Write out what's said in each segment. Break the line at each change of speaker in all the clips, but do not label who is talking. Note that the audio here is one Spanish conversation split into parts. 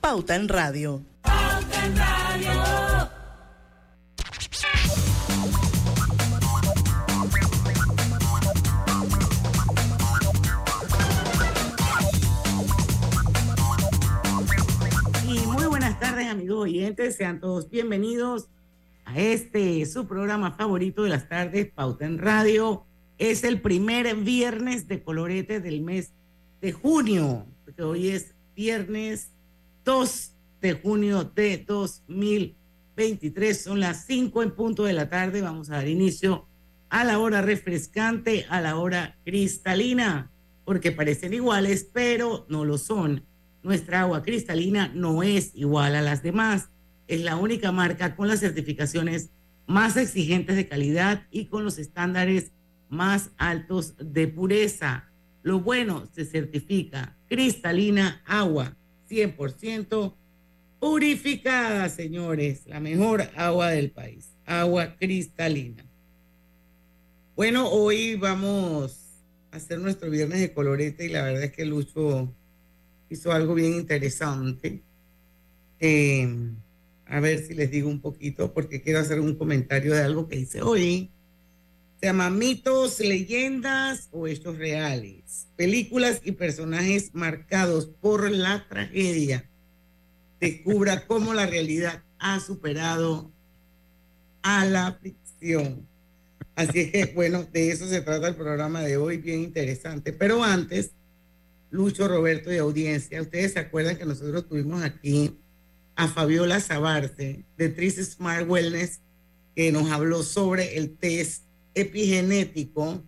Pauta en Radio. Pauta en Radio.
Y muy buenas tardes amigos oyentes, sean todos bienvenidos a este su programa favorito de las tardes, Pauta en Radio. Es el primer viernes de colorete del mes de junio, porque hoy es viernes 2 de junio de 2023. Son las 5 en punto de la tarde. Vamos a dar inicio a la hora refrescante, a la hora cristalina, porque parecen iguales, pero no lo son. Nuestra agua cristalina no es igual a las demás es la única marca con las certificaciones más exigentes de calidad y con los estándares más altos de pureza. Lo bueno se certifica cristalina agua 100% purificada, señores, la mejor agua del país, agua cristalina. Bueno, hoy vamos a hacer nuestro viernes de colorete y la verdad es que Lucho hizo algo bien interesante. Eh, a ver si les digo un poquito, porque quiero hacer un comentario de algo que hice hoy. Llama mitos, leyendas o hechos reales. Películas y personajes marcados por la tragedia. Descubra cómo la realidad ha superado a la ficción. Así es que, bueno, de eso se trata el programa de hoy, bien interesante. Pero antes, Lucho, Roberto y audiencia, ustedes se acuerdan que nosotros tuvimos aquí a Fabiola Sabarce de Tris Smart Wellness, que nos habló sobre el test epigenético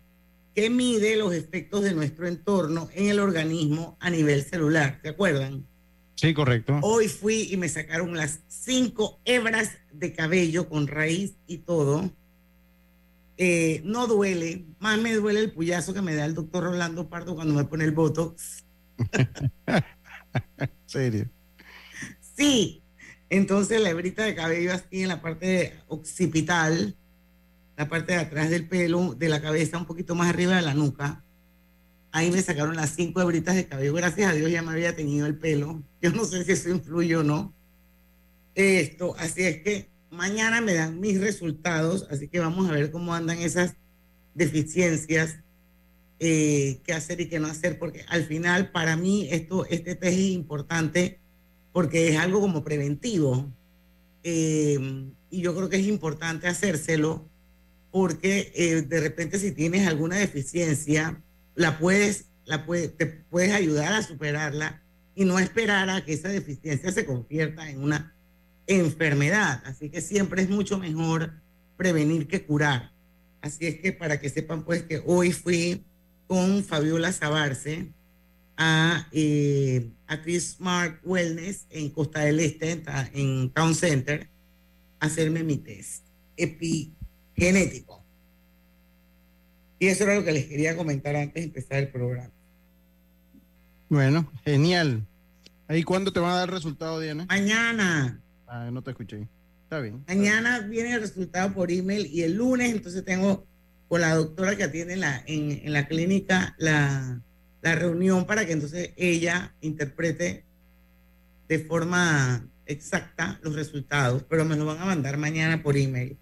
que mide los efectos de nuestro entorno en el organismo a nivel celular. ¿Se acuerdan?
Sí, correcto.
Hoy fui y me sacaron las cinco hebras de cabello con raíz y todo. Eh, no duele, más me duele el puyazo que me da el doctor Rolando Pardo cuando me pone el botox.
¿Serio?
Sí, entonces la hebrita de cabello así en la parte occipital, la parte de atrás del pelo, de la cabeza, un poquito más arriba de la nuca. Ahí me sacaron las cinco hebritas de cabello. Gracias a Dios ya me había tenido el pelo. Yo no sé si eso influye o no. Esto, así es que mañana me dan mis resultados, así que vamos a ver cómo andan esas deficiencias, eh, qué hacer y qué no hacer, porque al final para mí esto, este test es importante porque es algo como preventivo. Eh, y yo creo que es importante hacérselo porque eh, de repente si tienes alguna deficiencia, la puedes, la te puedes ayudar a superarla y no esperar a que esa deficiencia se convierta en una enfermedad. Así que siempre es mucho mejor prevenir que curar. Así es que para que sepan pues que hoy fui con Fabiola Sabarce, a, eh, Smart Wellness en Costa del Este, en, Town Center, a hacerme mi test epigenético. Y eso era lo que les quería comentar antes de empezar el programa.
Bueno, genial. ¿Ahí cuándo te van a dar el resultado, Diana?
Mañana.
Ah, no te escuché. Está bien.
Mañana viene el resultado por email y el lunes entonces tengo con la doctora que atiende la, en, en la clínica la la reunión para que entonces ella interprete de forma exacta los resultados, pero me lo van a mandar mañana por email.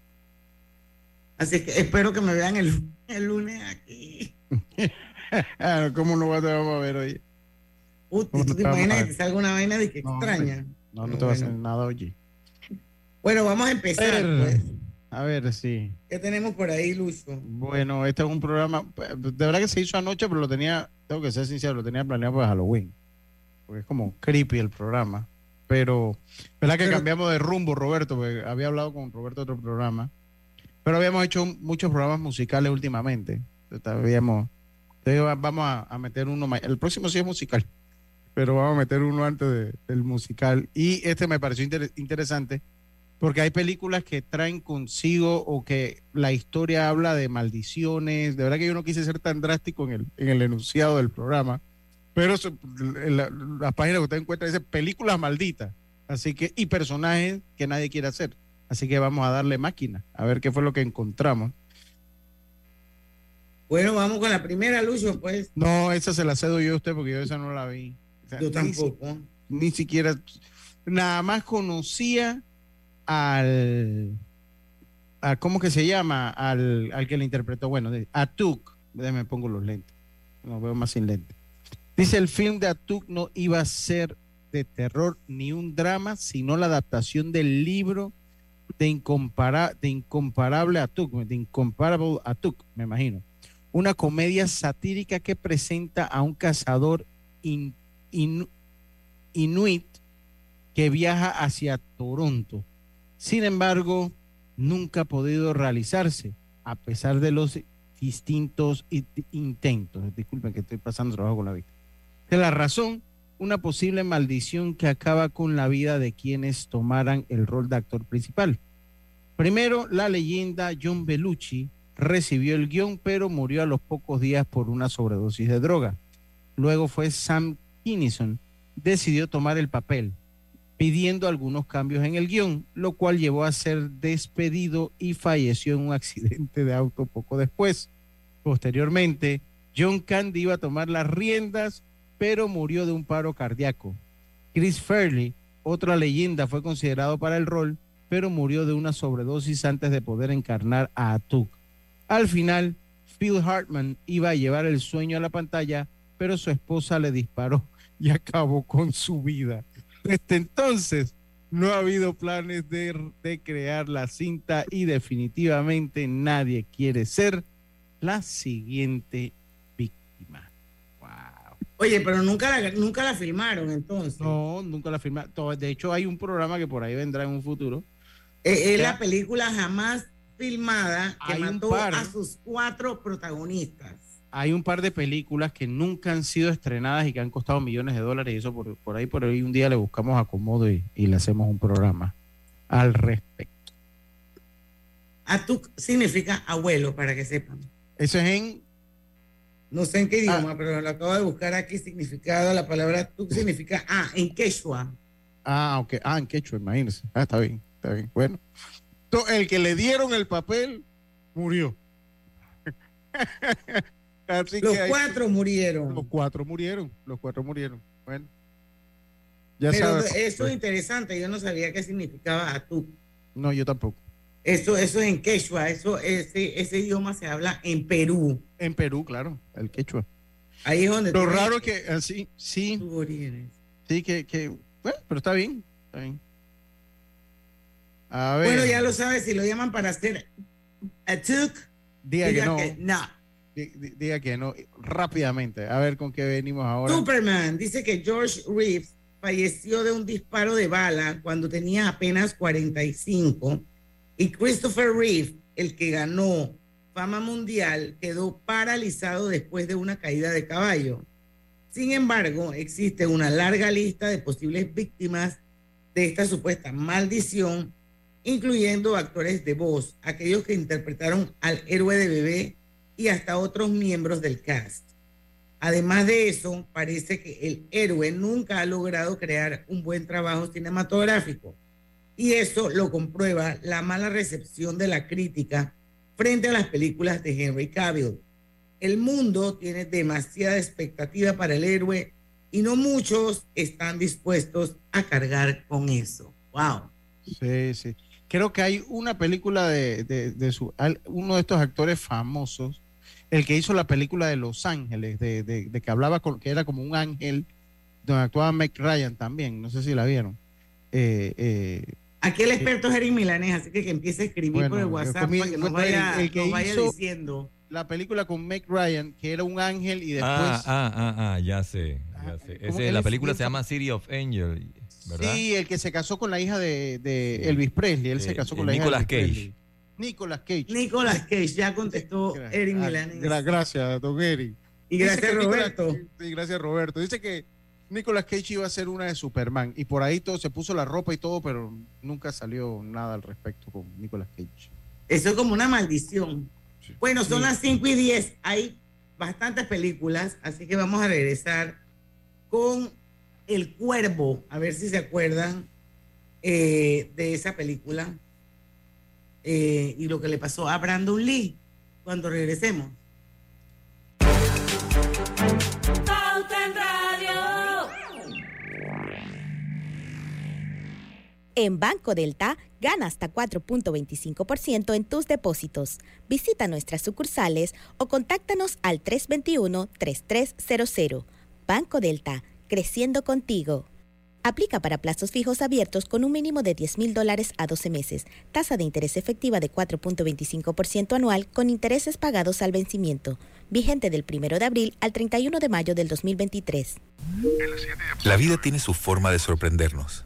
Así que espero que me vean el, el lunes aquí.
¿Cómo no te vamos a ver hoy?
Uy, ¿tú te imaginas que te salga una vaina de que extraña?
No, no, te va a hacer nada hoy.
Bueno, vamos a empezar. Pues.
A ver, sí.
¿Qué tenemos por ahí, Luis?
Bueno, este es un programa, de verdad que se hizo anoche, pero lo tenía, tengo que ser sincero, lo tenía planeado para Halloween. Porque es como creepy el programa. Pero, ¿verdad que cambiamos de rumbo, Roberto? Porque había hablado con Roberto de otro programa. Pero habíamos hecho muchos programas musicales últimamente. Entonces, habíamos, vamos a, meter uno más. El próximo sí es musical. pero vamos a meter uno antes del musical. Y este me pareció interesante porque hay películas que traen consigo o que la historia habla de maldiciones. De verdad que yo no quise ser tan drástico en el, en el enunciado del programa, pero la, la, página que usted encuentra dice películas malditas, así que y personajes que nadie quiere hacer. Así que vamos a darle máquina, a ver qué fue lo que encontramos.
Bueno, vamos con la primera, Lucio, pues.
No, esa se la cedo yo a usted porque yo esa no la vi.
yo tampoco.
Ni, siquiera, nada más conocía al, a, ¿cómo que se llama? Al, al que le interpretó, bueno, a Tuk, pongo los lentes, no veo más sin lentes. Dice el film de Atuk no iba a ser de terror ni un drama, sino la adaptación del libro de, incompara, de incomparable Atuk, de incomparable Atuk, me imagino. Una comedia satírica que presenta a un cazador inuit que viaja hacia Toronto sin embargo, nunca ha podido realizarse, a pesar de los distintos intentos. Disculpen que estoy pasando trabajo con la vida. De la razón, una posible maldición que acaba con la vida de quienes tomaran el rol de actor principal. Primero, la leyenda John Bellucci recibió el guion, pero murió a los pocos días por una sobredosis de droga. Luego fue Sam Kinison, decidió tomar el papel pidiendo algunos cambios en el guion, lo cual llevó a ser despedido y falleció en un accidente de auto poco después. Posteriormente, John Candy iba a tomar las riendas, pero murió de un paro cardíaco. Chris Fairley, otra leyenda, fue considerado para el rol, pero murió de una sobredosis antes de poder encarnar a Atuk. Al final, Phil Hartman iba a llevar el sueño a la pantalla, pero su esposa le disparó y acabó con su vida. Desde entonces no ha habido planes de, crear la cinta y definitivamente nadie quiere ser la siguiente.
Oye, pero nunca la, nunca la filmaron entonces.
No, nunca la filmaron. De hecho, hay un programa que por ahí vendrá en un futuro.
Eh, es la película jamás filmada que mató a sus cuatro protagonistas
hay un par de películas que nunca han sido estrenadas y que han costado millones de dólares y eso por, por ahí por ahí un día le buscamos acomodo y, le hacemos un programa al respecto.
Atuk significa abuelo, para que sepan.
Eso es en...
No sé en qué idioma, ah. pero lo acabo de buscar aquí significado. La palabra Atuk significa, ah, en quechua.
Ah, ok. Ah, en quechua, imagínense. Ah, está bien, está bien. Bueno. El que le dieron el papel murió.
los cuatro murieron.
Los cuatro murieron, los cuatro murieron. Bueno.
Ya Pero eso es interesante, yo no sabía qué significaba atú.
No, yo tampoco.
Eso, eso es en quechua, eso, ese, ese idioma se habla en Perú.
En Perú, claro, el quechua.
Ahí es donde.
Lo raro es que así, sí. Sí, que, que, bueno, pero está bien, está bien.
A ver. Bueno, ya lo sabes, si lo llaman para hacer atuk,
diga, diga que no. Que no diga que no, rápidamente. A ver con qué venimos ahora.
Superman dice que George Reeves falleció de un disparo de bala cuando tenía apenas 45 y Christopher Reeve, el que ganó fama mundial, quedó paralizado después de una caída de caballo. Sin embargo, existe una larga lista de posibles víctimas de esta supuesta maldición, incluyendo actores de voz, aquellos que interpretaron al héroe de bebé y hasta otros miembros del cast. Además de eso, parece que el héroe nunca ha logrado crear un buen trabajo cinematográfico. Y eso lo comprueba la mala recepción de la crítica frente a las películas de Henry Cavill. El mundo tiene demasiada expectativa para el héroe y no muchos están dispuestos a cargar con eso. ¡Wow!
Sí, sí. Creo que hay una película de, de su, uno de estos actores famosos el que hizo la película de Los Ángeles, de, que hablaba con, que era como un ángel, donde actuaba Meg Ryan también, no sé si la vieron.
Eh, eh, Aquí el experto es Eric Milanés, así que que empiece a escribir por el WhatsApp para que nos vaya, el, que hizo diciendo.
La película con Meg Ryan, que era un ángel y después.
Ah, ah, ah, ah ya sé. Ya sé. la película se llama City of Angels, ¿verdad?
Sí, el que se casó con la hija de, Elvis Presley. Él se casó con la hija de
Elvis Cage. Presley.
Nicolas Cage.
Nicolas Cage, ya contestó Eric ah, Milanés.
gracias, don Eric.
Y gracias, Roberto.
sí, gracias, Roberto. Dice que Nicolas Cage iba a ser una de Superman y por ahí todo se puso la ropa y todo, pero nunca salió nada al respecto con Nicolas Cage.
Eso es como una maldición. Bueno, son las 5 y 10. Hay bastantes películas, así que vamos a regresar con El Cuervo, a ver si se acuerdan eh, de esa película eh, y lo que le pasó a Brandon Lee cuando regresemos.
En Banco Delta, gana hasta 4.25% en tus depósitos. Visita nuestras sucursales o contáctanos al 321-3300. Banco Delta, creciendo contigo. Aplica para plazos fijos abiertos con un mínimo de 10 mil dólares a 12 meses. Tasa de interés efectiva de 4.25% anual con intereses pagados al vencimiento. Vigente del 1 de abril al 31 de mayo del 2023.
La vida tiene su forma de sorprendernos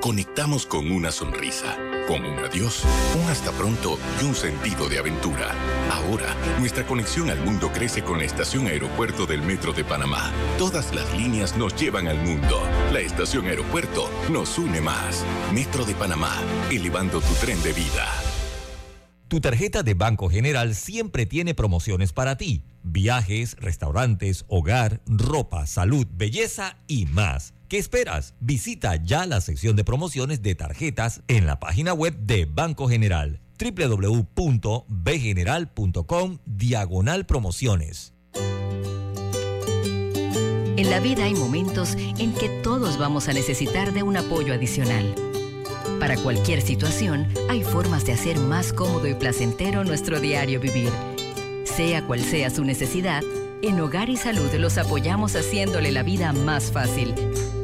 Conectamos con una sonrisa, con un adiós, un hasta pronto y un sentido de aventura. Ahora, nuestra conexión al mundo crece con la estación aeropuerto del Metro de Panamá. Todas las líneas nos llevan al mundo. La estación aeropuerto nos une más. Metro de Panamá, elevando tu tren de vida.
Tu tarjeta de Banco General siempre tiene promociones para ti. Viajes, restaurantes, hogar, ropa, salud, belleza y más. ¿Qué esperas? Visita ya la sección de promociones de tarjetas en la página web de Banco General www.bgeneral.com diagonal promociones.
En la vida hay momentos en que todos vamos a necesitar de un apoyo adicional. Para cualquier situación, hay formas de hacer más cómodo y placentero nuestro diario vivir. Sea cual sea su necesidad, en Hogar y Salud los apoyamos haciéndole la vida más fácil,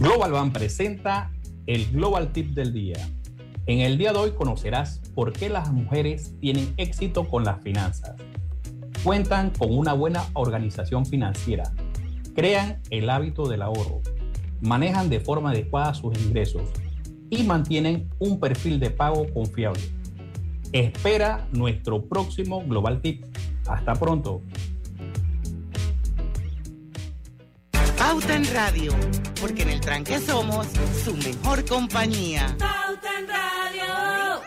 Global Bank presenta el Global Tip del día. En el día de hoy conocerás por qué las mujeres tienen éxito con las finanzas. Cuentan con una buena organización financiera, crean el hábito del ahorro, manejan de forma adecuada sus ingresos y mantienen un perfil de pago confiable. Espera nuestro próximo Global Tip. Hasta pronto.
Pauta en Radio, porque en el tranque somos su mejor compañía.
Pauta en Radio.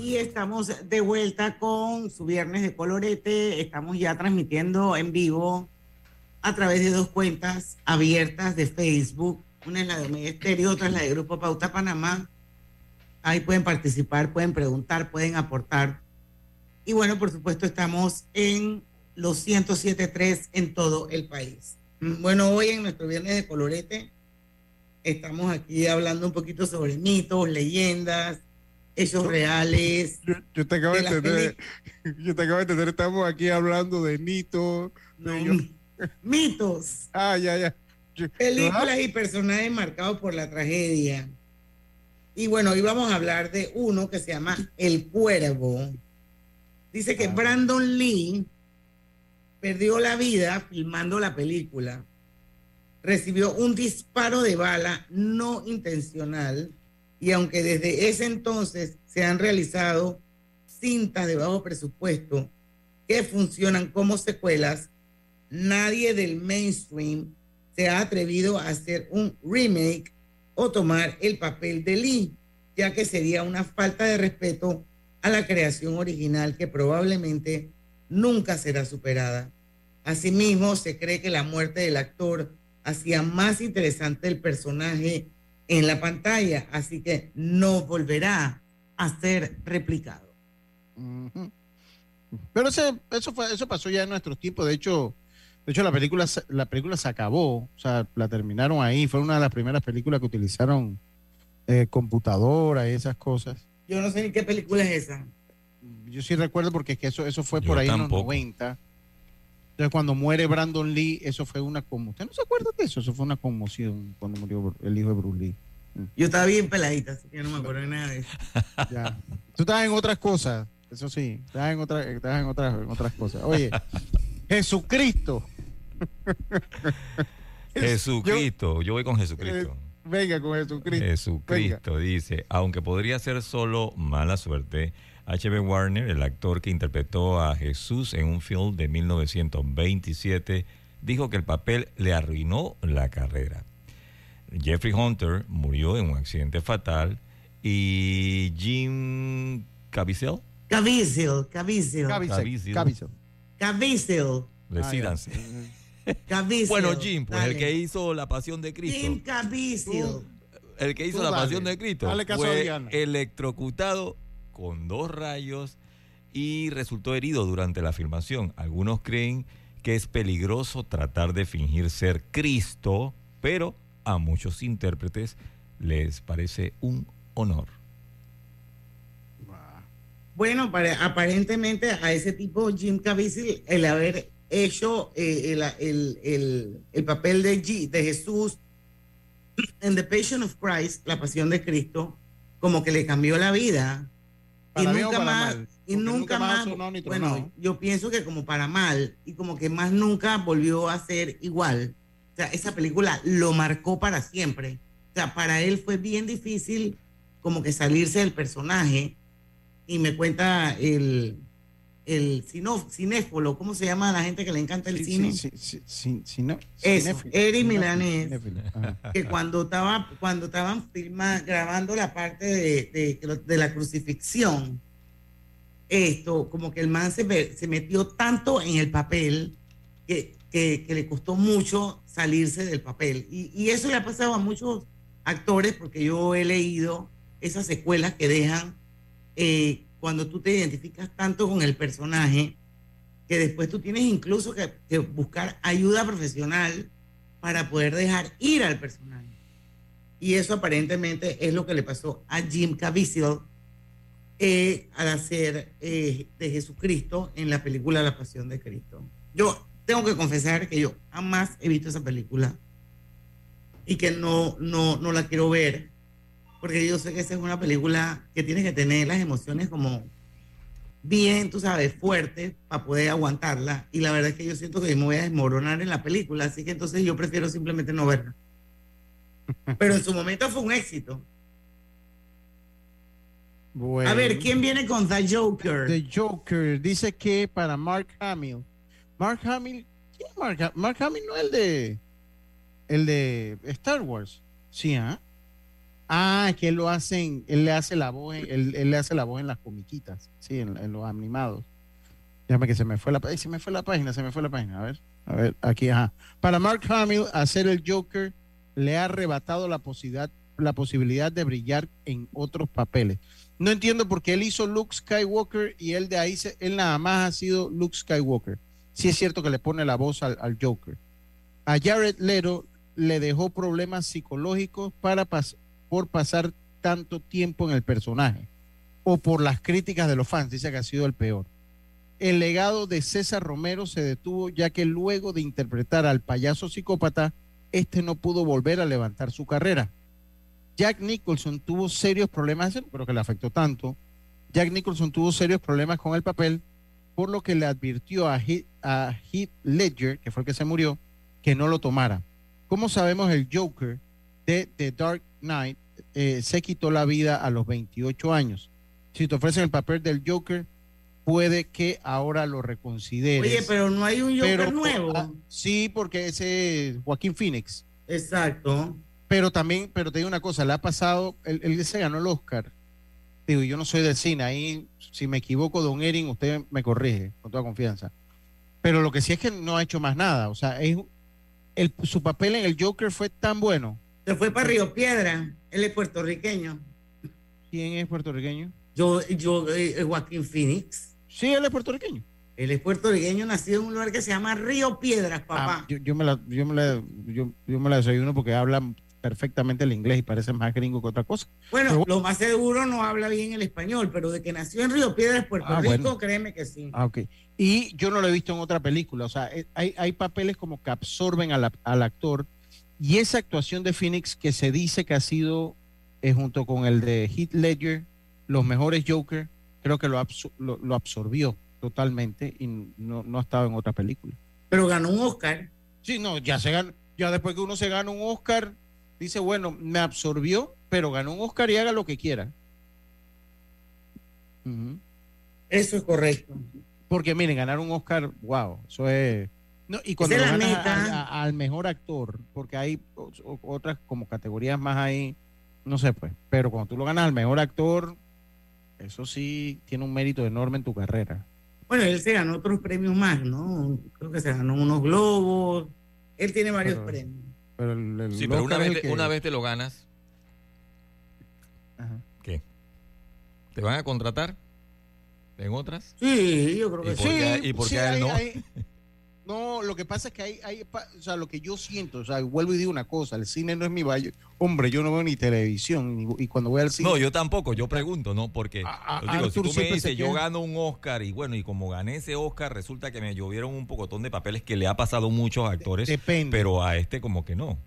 Y estamos de vuelta con su viernes de colorete. Estamos ya transmitiendo en vivo a través de dos cuentas abiertas de Facebook. Una es la de Omega Estéreo, otra es la de Grupo Pauta Panamá. Ahí pueden participar, pueden preguntar, pueden aportar y bueno, por supuesto, estamos en los 107.3 en todo el país. Mm, bueno, hoy en nuestro viernes de colorete estamos aquí hablando un poquito sobre mitos, leyendas, hechos reales.
Yo, te acabo de, entender, yo te acabo de entender, estamos aquí hablando de mitos.
mitos.
Ah, ya, ya.
Películas y personajes marcados por la tragedia. Y bueno, hoy vamos a hablar de uno que se llama El Cuervo. Dice que Brandon Lee perdió la vida filmando la película. Recibió un disparo de bala no intencional y aunque desde ese entonces se han realizado cintas de bajo presupuesto que funcionan como secuelas, nadie del mainstream se ha atrevido a hacer un remake o tomar el papel de Lee, ya que sería una falta de respeto a la creación original que probablemente nunca será superada. Asimismo, se cree que la muerte del actor hacía más interesante el personaje en la pantalla, así que no volverá a ser replicado.
Pero ese, eso fue, eso pasó ya en nuestros tiempos. De hecho, de hecho la película, la película se acabó, o sea, la terminaron ahí. Fue una de las primeras películas que utilizaron eh, computadora y esas cosas.
Yo no sé ni qué película es esa.
Yo sí recuerdo porque es que eso, eso fue
Yo
por ahí en los 90. Entonces, cuando muere Brandon Lee, eso fue una conmoción. ¿Usted no se acuerda de eso? Eso fue una conmoción cuando murió el hijo de Bruce Lee.
Yo estaba bien peladita, así que no me acuerdo de nada de eso.
Ya. Tú estabas en otras cosas, eso sí, estabas en, otras estabas en, otras, en otras cosas. Oye, Jesucristo.
Jesucristo, yo voy con Jesucristo.
Venga con Jesucristo.
Jesucristo dice, aunque podría ser solo mala suerte, H.B. Warner, el actor que interpretó a Jesús en un film de 1927, dijo que el papel le arruinó la carrera. Jeffrey Hunter murió en un accidente fatal y Jim Caviezel,
Caviezel, Caviezel,
Caviezel.
Caviezel.
Caviezel,
decídanse. Bueno, Jim, pues el que hizo La Pasión de Cristo.
Jim Caviezel.
El que hizo
Tú
la
dale,
pasión de Cristo
dale caso a
fue
Diana.
electrocutado con dos rayos y resultó herido durante la filmación. Algunos creen que es peligroso tratar de fingir ser Cristo, pero a muchos intérpretes les parece un honor.
Bueno, para- aparentemente a ese tipo, Jim Caviezel, el haber hecho eh, el, el- el- el papel de, G- de Jesús en The Passion of Christ, la pasión de Cristo, como que le cambió la vida.
Para
y
bien
nunca más,
mal,
y nunca
nunca más
más, bueno, yo pienso que como para mal, y como que más nunca volvió a ser igual. O sea, esa película lo marcó para siempre. O sea, para él fue bien difícil como que salirse del personaje. Y me cuenta el, el cino- cinéfilo, ¿cómo se llama la gente que le encanta el
Sí,
cine?
sí, sí, sí, sí, sí, no,
Eso, Eri Milanés. que cuando estaba cuando estaban filma, grabando la parte de, de- de la crucifixión esto como que el man se, se metió tanto en el papel que, que- que le costó mucho salirse del papel y, y eso le ha pasado a muchos actores porque yo he leído esas secuelas que dejan eh, cuando tú te identificas tanto con el personaje que después tú tienes incluso que, que buscar ayuda profesional para poder dejar ir al personaje. Y eso aparentemente es lo que le pasó a Jim Caviezel eh, al hacer eh, de Jesucristo en la película La Pasión de Cristo. Yo tengo que confesar que yo jamás he visto esa película y que no, no, no la quiero ver porque yo sé que esa es una película que tiene que tener las emociones como bien, tú sabes, fuertes para poder aguantarla. Y la verdad es que yo siento que me voy a desmoronar en la película, así que entonces yo prefiero simplemente no verla. Pero en su momento fue un éxito.
Bueno.
A ver, ¿quién viene con The Joker?
The Joker dice que para Mark Hamill. Mark Hamill, ¿quién es Mark, Mark Hamill no es el de el de Star Wars. Sí, ¿ah? Ah, es que él lo hacen, él le hace la voz, él, él le hace la voz en las comiquitas, sí, en, en los animados. Déjame que se me fue la página, se me fue la página, se me fue la página. A ver, a ver, aquí, ajá. Para Mark Hamill, hacer el Joker le ha arrebatado la posibilidad, la posibilidad de brillar en otros papeles. No entiendo por qué él hizo Luke Skywalker y él de ahí, se- él nada más ha sido Luke Skywalker. Sí es cierto que le pone la voz al, al Joker. A Jared Leto le dejó problemas psicológicos para pas- por pasar tanto tiempo en el personaje o por las críticas de los fans, dice que ha sido el peor. El legado de César Romero se detuvo ya que luego de interpretar al payaso psicópata, este no pudo volver a levantar su carrera. Jack Nicholson tuvo serios problemas, creo que le afectó tanto. Jack Nicholson tuvo serios problemas con el papel, por lo que le advirtió a Heath, a Heath Ledger, que fue el que se murió, que no lo tomara. Como sabemos, el Joker de The Dark Knight eh, se quitó la vida a los 28 años. Si te ofrecen el papel del Joker, puede que ahora lo reconsideres.
Oye, pero no hay un Joker
Pero,
nuevo.
ah, sí, porque ese es Joaquín Phoenix.
Exacto.
Pero también, pero te digo una cosa, le ha pasado, él, él se ganó el Oscar. Digo, yo no soy del cine, ahí si me equivoco, don Erin, usted me corrige, con toda confianza. Pero lo que sí es que no ha hecho más nada. O sea, es, el, su papel en el Joker fue tan bueno.
Se fue para Río Piedra. Él es puertorriqueño.
¿Quién es puertorriqueño?
Yo, yo, eh, Joaquín Phoenix.
Sí, él es puertorriqueño.
Él es puertorriqueño, nacido en un lugar que se llama Río Piedras, papá.
Ah, yo, yo me la, yo me la, yo, yo me la desayuno porque habla perfectamente el inglés y parece más gringo que otra cosa.
Bueno, lo más seguro no habla bien el español, pero de que nació en Río Piedras, Puerto
Ah,
Rico,
bueno.
créeme que sí.
Ah, ok. Y yo no lo he visto en otra película. O sea, eh, hay, hay papeles como que absorben al, al actor. Y esa actuación de Phoenix que se dice que ha sido, eh, junto con el de Heath Ledger, los mejores Joker, creo que lo, absor- lo, lo absorbió totalmente y no, no ha estado en otra película.
Pero ganó un Oscar.
Sí, no, ya se ganó, ya después que uno se gana un Oscar, dice, bueno, me absorbió, pero ganó un Oscar y haga lo que quiera.
Eso es correcto.
Porque miren, ganar un Oscar, wow, eso es... No, y cuando
Esa
lo
es la
ganas
meta.
a- a- al mejor actor, porque hay otras como categorías más ahí, no sé pues, pero cuando tú lo ganas al mejor actor, eso sí tiene un mérito enorme en tu carrera.
Bueno, él se ganó otros premios más, ¿no? Creo que se ganó unos globos. Él tiene varios
Pero-
premios.
Pero el, el
Sí, pero una vez,
que-
una vez te lo ganas,
Ajá.
¿qué? ¿Te van a contratar? ¿En otras?
Sí, yo creo
¿Y
que sí.
y por
sí,
qué a él
hay-
no?
hay- no, lo que pasa es que hay, hay o sea, lo que yo siento, o sea, vuelvo y digo una cosa, el cine no es mi valle. Hombre, yo no veo ni televisión, y cuando voy al cine...
No, yo tampoco, yo pregunto, ¿no? Porque
A- a-
yo digo, si tú me dices, yo gano un Oscar y bueno, y como gané ese Oscar, resulta que me llovieron un pocotón de papeles que le ha pasado a muchos actores,
Depende.
pero a este como que no.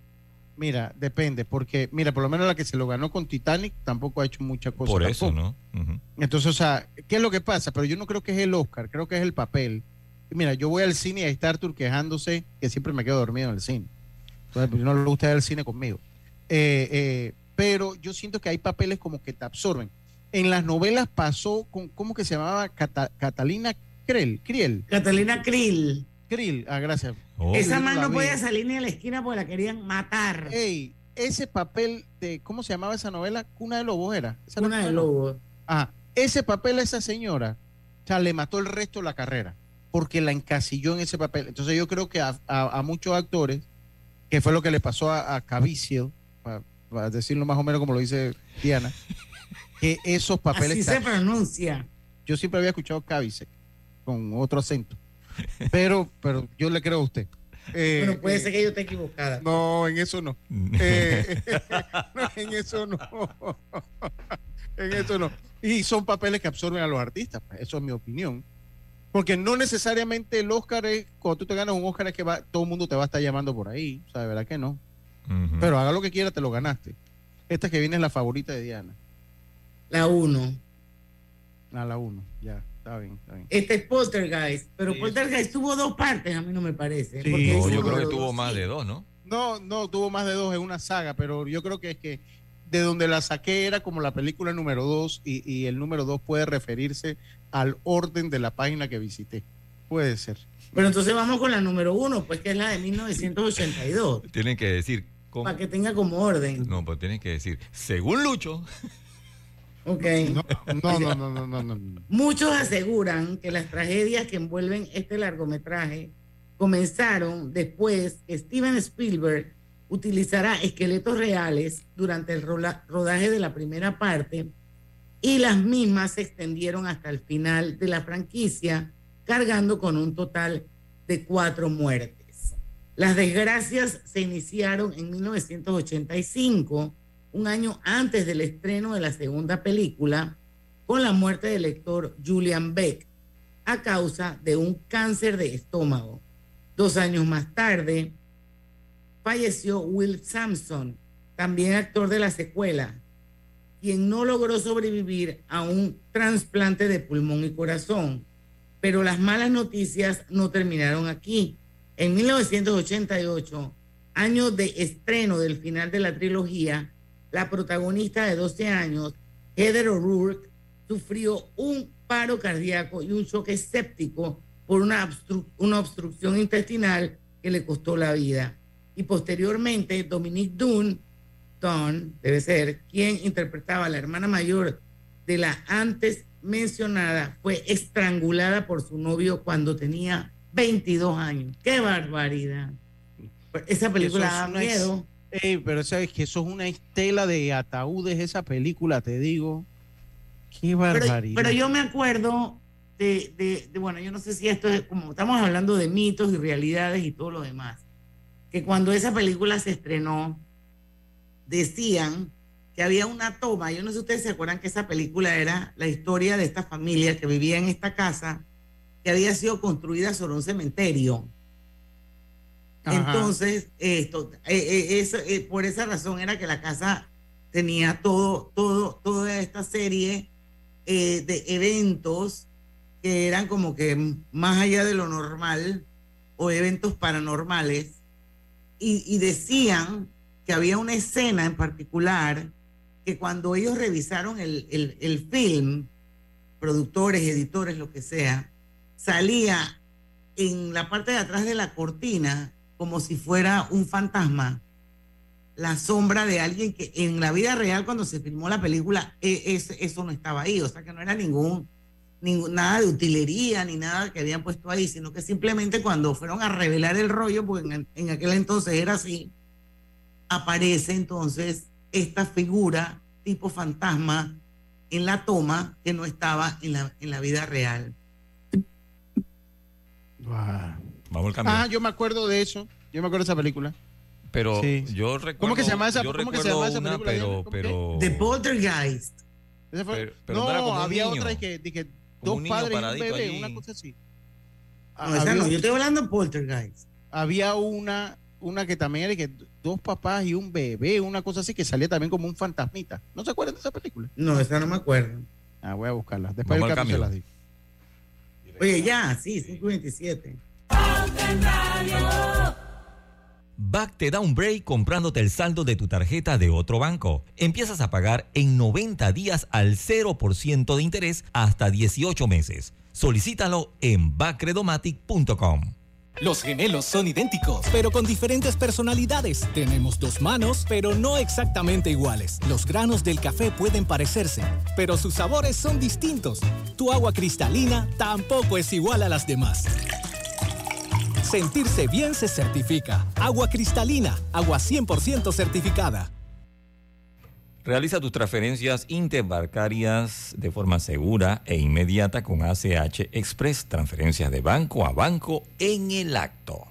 Mira, depende, porque, mira, por lo menos la que se lo ganó con Titanic tampoco ha hecho mucha cosa.
Por eso,
tampoco.
¿no?
Entonces, o sea, ¿qué es lo que pasa? Pero yo no creo que es el Oscar, creo que es el papel. Mira, yo voy al cine y ahí está Arthur quejándose que siempre me quedo dormido en el cine. Entonces, pues, no le gusta ir al cine conmigo. Eh, eh, pero yo siento que hay papeles como que te absorben. En las novelas pasó con, ¿cómo que se llamaba? Cata- Catalina Kriel. Kriel.
Catalina Krill.
Krill, ah, gracias.
Oh.
Esa man no podía salir ni a la esquina porque la querían matar.
Ey, ese papel de, ¿cómo se llamaba esa novela? Cuna de Lobos era. Esa
Una
no-
de lobos.
Ajá. Ese papel a esa señora, o sea, le mató el resto de la carrera, porque la encasilló en ese papel. Entonces yo creo que a, a- a muchos actores, que fue lo que le pasó a, a Caviezel, para decirlo más o menos como lo dice Diana, que esos papeles...
Así se pronuncia.
Yo siempre había escuchado Caviezel con otro acento, pero, pero yo le creo a usted. Eh,
Bueno, puede
eh,
ser que yo esté equivocada.
no, en eso no. Eh, no, en eso no. en eso no. Y son papeles que absorben a los artistas, pues, eso es mi opinión. Porque no necesariamente el Oscar es, cuando tú te ganas un Oscar es que va, todo el mundo te va a estar llamando por ahí, o sea, de verdad que no. Pero haga lo que quiera, te lo ganaste. Esta que viene es la favorita de Diana,
La uno.
a la 1, ya, está bien, está bien.
Este es Poltergeist. Pero
Sí,
Poltergeist tuvo dos partes, a mí no me parece.
Sí.
porque
No,
yo creo que tuvo
dos,
más
sí.
de dos, ¿no?
No, no, tuvo más de dos en una saga, pero yo creo que es que de donde la saqué era como la película número dos y, y el número dos puede referirse al orden de la página que visité. Puede ser.
Pero entonces vamos con la número uno, pues que es la de 1982.
Tienen que decir... ¿cómo?
Para que tenga como orden.
No, pues tienen que decir, según Lucho,
Ok.
No, no, no, no, no, no, no.
Muchos aseguran que las tragedias que envuelven este largometraje comenzaron después que Steven Spielberg utilizará esqueletos reales durante el rodaje de la primera parte y las mismas se extendieron hasta el final de la franquicia, cargando con un total de cuatro muertes. Las desgracias se iniciaron en 1985, un año antes del estreno de la segunda película, con la muerte del lector Julian Beck a causa de un cáncer de estómago. Dos años más tarde, falleció Will Sampson, también actor de la secuela, quien no logró sobrevivir a un trasplante de pulmón y corazón. Pero las malas noticias no terminaron aquí. En 1988, año de estreno del final de la trilogía, la protagonista de 12 años, Heather O'Rourke, sufrió un paro cardíaco y un choque séptico por una, una obstrucción intestinal que le costó la vida. Y posteriormente, Dominique Dunn, Dunn, debe ser, quien interpretaba a la hermana mayor de la antes mencionada, fue estrangulada por su novio cuando tenía 22 años. ¡Qué barbaridad! Esa película
es
da miedo.
Pero sabes que eso es una estela de ataúdes, esa película, te digo. Qué
Pero,
barbaridad.
pero yo me acuerdo de, de- de- bueno, yo no sé si esto es como estamos hablando de mitos y realidades y todo lo demás, que cuando esa película se estrenó, decían que había una toma, yo no sé si ustedes se acuerdan que esa película era la historia de esta familia que vivía en esta casa que había sido construida sobre un cementerio.
Ajá.
Entonces, esto, eh, eh, eso, eh, por esa razón era que la casa tenía todo, todo, toda esta serie eh, de eventos que eran como que más allá de lo normal o eventos paranormales y, decían que había una escena en particular que cuando ellos revisaron el, el, el film, productores, editores, lo que sea, salía en la parte de atrás de la cortina como si fuera un fantasma, la sombra de alguien que en la vida real cuando se filmó la película e- es- eso no estaba ahí, o sea que no era ningún nada de utilería ni nada que habían puesto ahí, sino que simplemente cuando fueron a revelar el rollo, porque en, en aquel entonces era así, aparece entonces esta figura tipo fantasma en la toma que no estaba en la, en la vida real.
Vamos al cambio.
Ah, yo me acuerdo de eso. Yo me acuerdo de esa película.
pero
sí.
yo recuerdo.
¿Cómo que se llama esa- cómo que se
recuerdo
llama esa
una,
película,
Pero, pero.
The Poltergeist.
Fue-
Pero- pero
no, había
niño.
otra que, que
Como
dos padres y un bebé,
allí.
una cosa así.
No, esa
había,
no, yo estoy hablando de Poltergeist.
había una, una que también era que dos papás y un bebé, una cosa así que salía también como un fantasmita. ¿No se acuerdan de esa película?
No, esa no me acuerdo.
Ah, voy a buscarla. Después del cambio se las digo.
Oye, ya, sí, 527.
Back te da un break comprándote el saldo de tu tarjeta de otro banco. Empiezas a pagar en 90 días al 0% de interés hasta 18 meses. Solicítalo en backredomatic.com.
Los gemelos son idénticos, pero con diferentes personalidades. Tenemos dos manos, pero no exactamente iguales. Los granos del café pueden parecerse, pero sus sabores son distintos. Tu agua cristalina tampoco es igual a las demás. Sentirse bien se certifica. Agua cristalina, agua 100% certificada.
Realiza tus transferencias interbancarias de forma segura e inmediata con ACH Express, transferencias de banco a banco en el acto.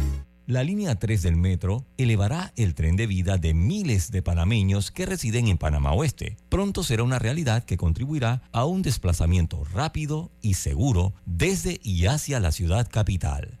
La línea 3 del metro elevará el tren de vida de miles de panameños que residen en Panamá Oeste. Pronto será una realidad que contribuirá a un desplazamiento rápido y seguro desde y hacia la ciudad capital.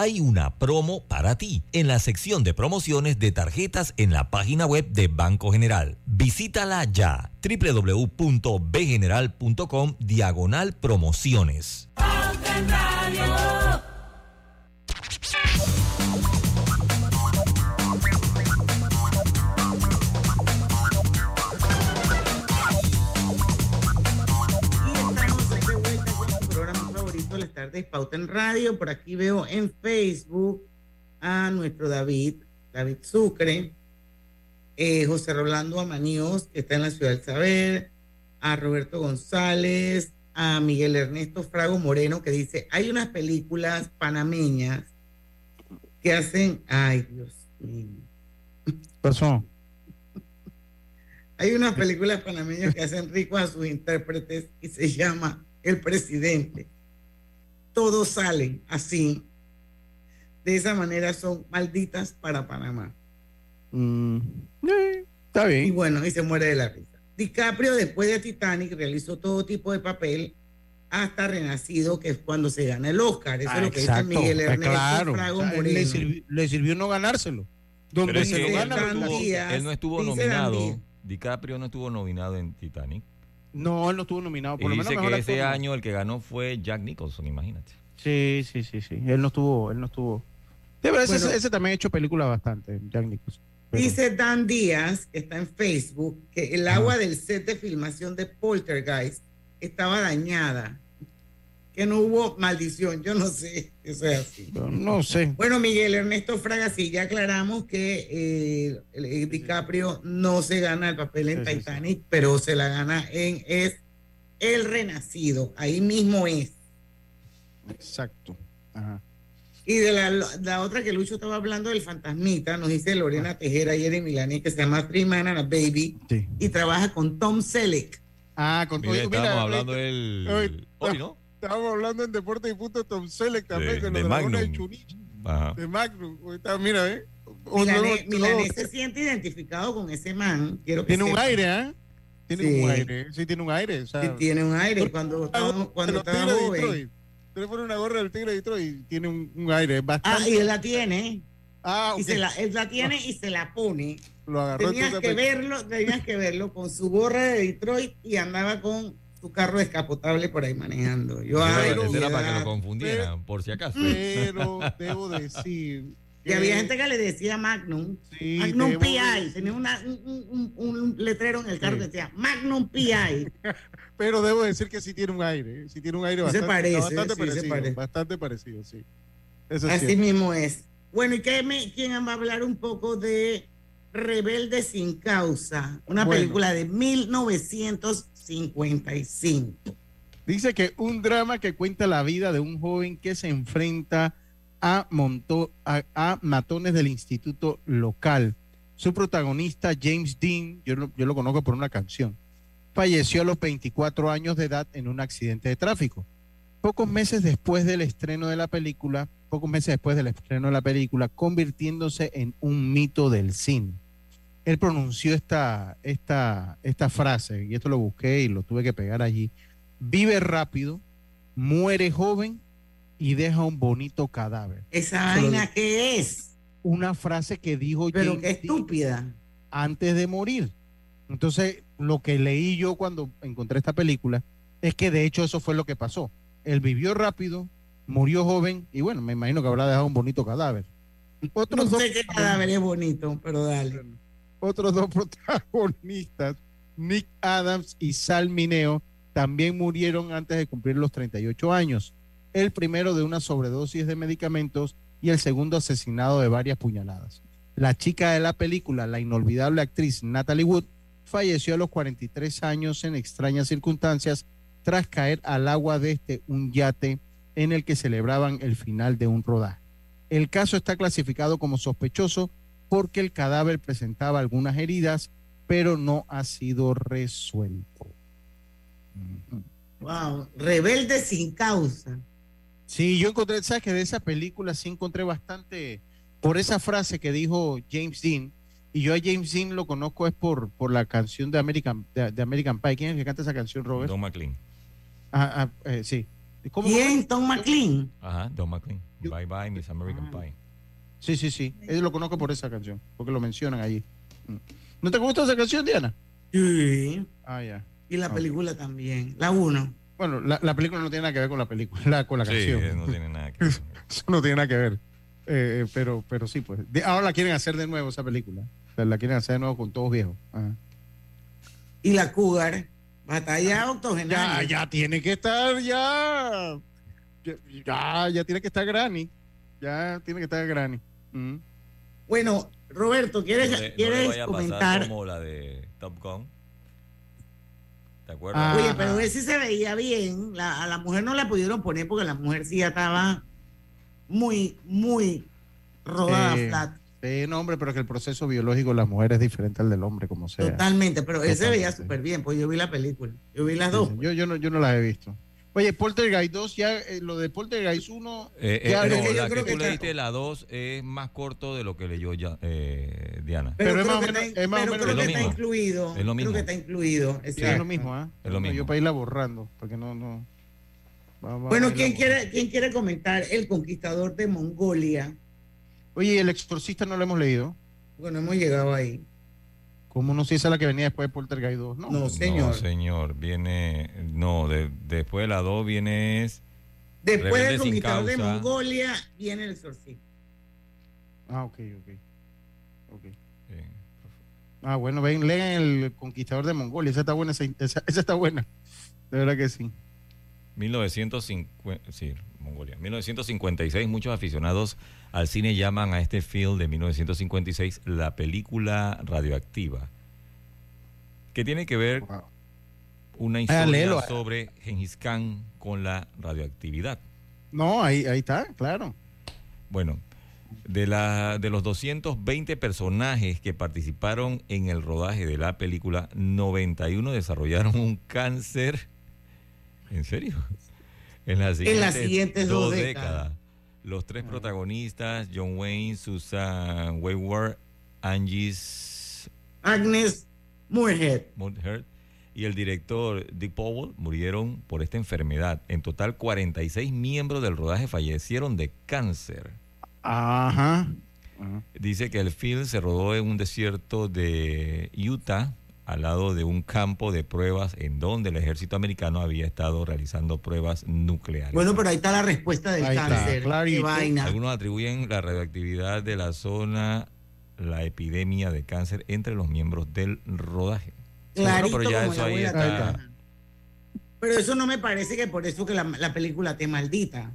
Hay una promo para ti en la sección de promociones de tarjetas en la página web de Banco General. Visítala ya www.bgeneral.com diagonal promociones.
Tardes Pauta en Radio. Por aquí veo en Facebook a nuestro David, David Sucre, eh, José Rolando Amaníos, que está en la Ciudad del Saber, a Roberto González, a Miguel Ernesto Frago Moreno, que dice, hay unas películas panameñas que hacen, ay Dios mío,
Pasó.
hay unas películas panameñas que hacen ricos a sus intérpretes y se llama El Presidente. Todos salen así. De esa manera son malditas para Panamá.
Mm, eh, está bien.
Y bueno, y se muere de la risa. DiCaprio, después de Titanic, realizó todo tipo de papel hasta Renacido, que es cuando se gana el Oscar. Eso
Ah,
es lo que
exacto,
dice Miguel Ernesto
claro.
Frago
O sea,
Moreno.
le, sirvi- le sirvió no ganárselo. Donde
Pero
se lo
él,
gana,
no
lo
estuvo,
tuvo.
él no estuvo nominado. DiCaprio no estuvo nominado en Titanic.
No, él no estuvo nominado. Por
y
lo menos
dice que ese año el que ganó fue Jack Nicholson, imagínate.
Sí, sí, sí, sí. Él no estuvo, él no estuvo. De verdad, ese-
Bueno.
ese, también ha hecho películas bastante, Jack Nicholson. Pero-
Dice Dan Díaz, que está en Facebook, que el agua del set de filmación de Poltergeist estaba dañada, que no hubo maldición. Yo no sé, eso es así.
Yo no sé.
Bueno, Miguel Ernesto Fraga, sí, ya aclaramos que eh, el- el DiCaprio no se gana el papel en
Sí, sí, sí.
Titanic, pero se la gana en es El Renacido. Ahí mismo es.
Exacto. Ajá.
Y de la, la otra que Lucho estaba hablando del fantasmita, nos dice Lorena Tejera y Eri Milani, que se llama Three Man and a Baby,
Sí.
y trabaja con Tom Selleck.
Ah, con todo.
Mira,
mira,
estábamos
mira,
hablando del
hoy-
hoy, ¿no?
Estábamos hablando en Deporte y Punto Tom Selleck también,
De-
de,
de
los dragones de
Magnum.
Chunichi,
Ajá.
de Magnum. Hoy está, mira, ¿eh?
Milané,
Otro-
Milané
otro-
se siente identificado con ese man. Quiero que
Tiene un
sepa.
aire, ¿eh? Tiene
Sí.
un aire. Sí, tiene un aire. O sea,
Sí, tiene un aire. Cuando estaba, cuando estaba joven.
Usted le pone una gorra del Tigre de Detroit y tiene un, un aire
Ah,
bastante.
y él la tiene.
Ah,
Y
ok.
se la, él la tiene y se la pone.
Lo agarró
Tenías que verlo, tenías que verlo con su gorra de Detroit y andaba con su carro descapotable por ahí manejando. Yo, ay,
era- ese era para que lo confundieran, por si acaso.
Pero debo decir.
Y había gente que le decía Magnum.
Sí,
Magnum PI.
decir-
Tenía una- un, un- un letrero en el carro
Sí.
que decía Magnum PI.
Pero debo decir que sí tiene un aire. Sí tiene un aire
Sí se
bastante,
parece,
bastante
sí se
parecido.
parece.
Bastante parecido, sí. Eso es
Así
cierto.
mismo es. Bueno, ¿y qué me, quién va a hablar un poco de Rebelde sin causa? Una
Bueno.
película de 1955.
Dice que un drama que cuenta la vida de un joven que se enfrenta a, a, matones del instituto local. Su protagonista, James Dean, yo lo, yo lo conozco por una canción, falleció a los 24 años de edad en un accidente de tráfico. Pocos meses después del estreno de la película, pocos meses después del estreno de la película, convirtiéndose en un mito del cine. Él pronunció esta, esta, esta frase, y esto lo busqué y lo tuve que pegar allí. Vive rápido, muere joven y deja un bonito cadáver.
¿Esa vaina qué es?
Una frase que dijo
Pero
James
qué estúpida.
antes de morir. Entonces, lo que leí yo cuando encontré esta película es que de hecho eso fue lo que pasó. Él vivió rápido, murió joven y bueno, me imagino que habrá dejado un bonito cadáver. Otros
No
dos,
sé qué cadáver es bonito, pero dale.
Otros dos protagonistas, Nick Adams y Sal Mineo, también murieron antes de cumplir los 38 años. El primero de una sobredosis de medicamentos y el segundo asesinado de varias puñaladas. La chica de la película, la inolvidable actriz Natalie Wood, falleció a los 43 años en extrañas circunstancias tras caer al agua desde un yate en el que celebraban el final de un rodaje. El caso está clasificado como sospechoso porque el cadáver presentaba algunas heridas, pero no ha sido resuelto.
Wow, rebelde sin causa.
Sí, yo encontré, sabes que de esa película sí encontré bastante por esa frase que dijo James Dean. Y yo a James Dean lo conozco es por, por la canción de American, de, de American Pie. ¿Quién es el que canta esa canción, Robert?
Don McLean.
Ah, ah, eh, sí. ¿Cómo-
¿Quién? Tom McLean.
Ajá, Don McLean. Bye bye, Miss American Pie.
Sí, sí, sí. Él lo conozco por esa canción, porque lo mencionan allí. Mm. ¿No te gusta esa canción, Diana?
Sí.
Ah, ya.
Y la
Ah.
película también. La uno.
Bueno, la, la película no tiene nada que ver con la película, la- con la
Sí,
canción.
eh, no tiene nada que ver.
Eso no tiene nada que ver. Eh, pero, pero sí, pues. De- ahora la quieren hacer de nuevo esa película. O sea, la quieren hacer de nuevo con todos viejos. Ajá.
Y la Cougar, batalla
Ya,
octogenaria.
ya tiene que estar, ya. Ya, ya, ya tiene que estar Granny. Ya tiene que estar Granny. Mm.
Bueno, Roberto, ¿quieres,
No le- no le
¿quieres
vaya a pasar
comentar?
como la de Top Gun. ¿Te acuerdas?
Oye, pero él sí se veía bien. La- a la mujer no la pudieron poner porque la mujer sí ya estaba muy, muy rodada
Eh,
flat.
sí, no, hombre, pero que el proceso biológico de la mujer es diferente al del hombre, como sea.
Totalmente, pero él se veía
Totalmente.
súper bien, pues yo vi la película. Yo vi las dos.
Sí, sí, Yo, yo, no, yo no las he visto. Oye, Poltergeist 2, ya eh, lo de Poltergeist 1.
Eh, eh,
ya-
no,
es que yo
la
creo
que tú leíste, la 2, es más corto de lo que leyó ya, eh, Diana.
Pero,
Pero es más o menos-
está,
es más o
pero
menos
creo
lo
que está
mismo.
incluido.
Es lo mismo.
Creo que está incluido.
Sí, es lo mismo, ¿ah?
Es lo mismo.
Yo para irla borrando, porque no, no. va- va-
Bueno, ¿quién quiere, ¿quién quiere comentar El Conquistador de Mongolia?
Oye, El Exorcista no lo hemos leído.
Bueno, hemos llegado ahí.
¿Cómo no si esa es la que venía después de Poltergeist 2? No.
No, señor.
No, señor. Viene. No, de- después de la 2 viene. es
Después
Rebelde
del Conquistador de. Mongolia viene El Exorcista.
Ah, ok, ok. Ok. Ah, bueno, ven, lean El Conquistador de Mongolia. Esa está buena, esa, esa- esa está buena. De verdad que sí.
1950, sí, Mongolia. 1956, muchos aficionados al cine llaman a este film de 1956 la película radioactiva, que tiene que ver una historia
léelo.
sobre Gengis Khan con la radioactividad.
No, ahí, ahí está, claro.
Bueno, de, la, de los 220 personajes que participaron en el rodaje de la película, 91 desarrollaron un cáncer. ¿En serio? En las
En las
siguientes,
dos décadas.
Los tres protagonistas, John Wayne, Susan Wayward, Angie
Agnes Moorehead.
Moonhead y el director Dick Powell murieron por esta enfermedad. En total, 46 miembros del rodaje fallecieron de cáncer.
Ajá.
Dice que el film se rodó en un desierto de Utah, al lado de un campo de pruebas en donde el ejército americano había estado realizando pruebas nucleares.
Bueno, pero ahí está la respuesta del
Ahí
cáncer. Qué
clarito.
vaina.
Algunos atribuyen la radioactividad de la zona, la epidemia de cáncer entre los miembros del rodaje.
Clarito
Bueno, pero ya eso ahí está.
Pero eso no me parece que por eso que la, la película te maldita.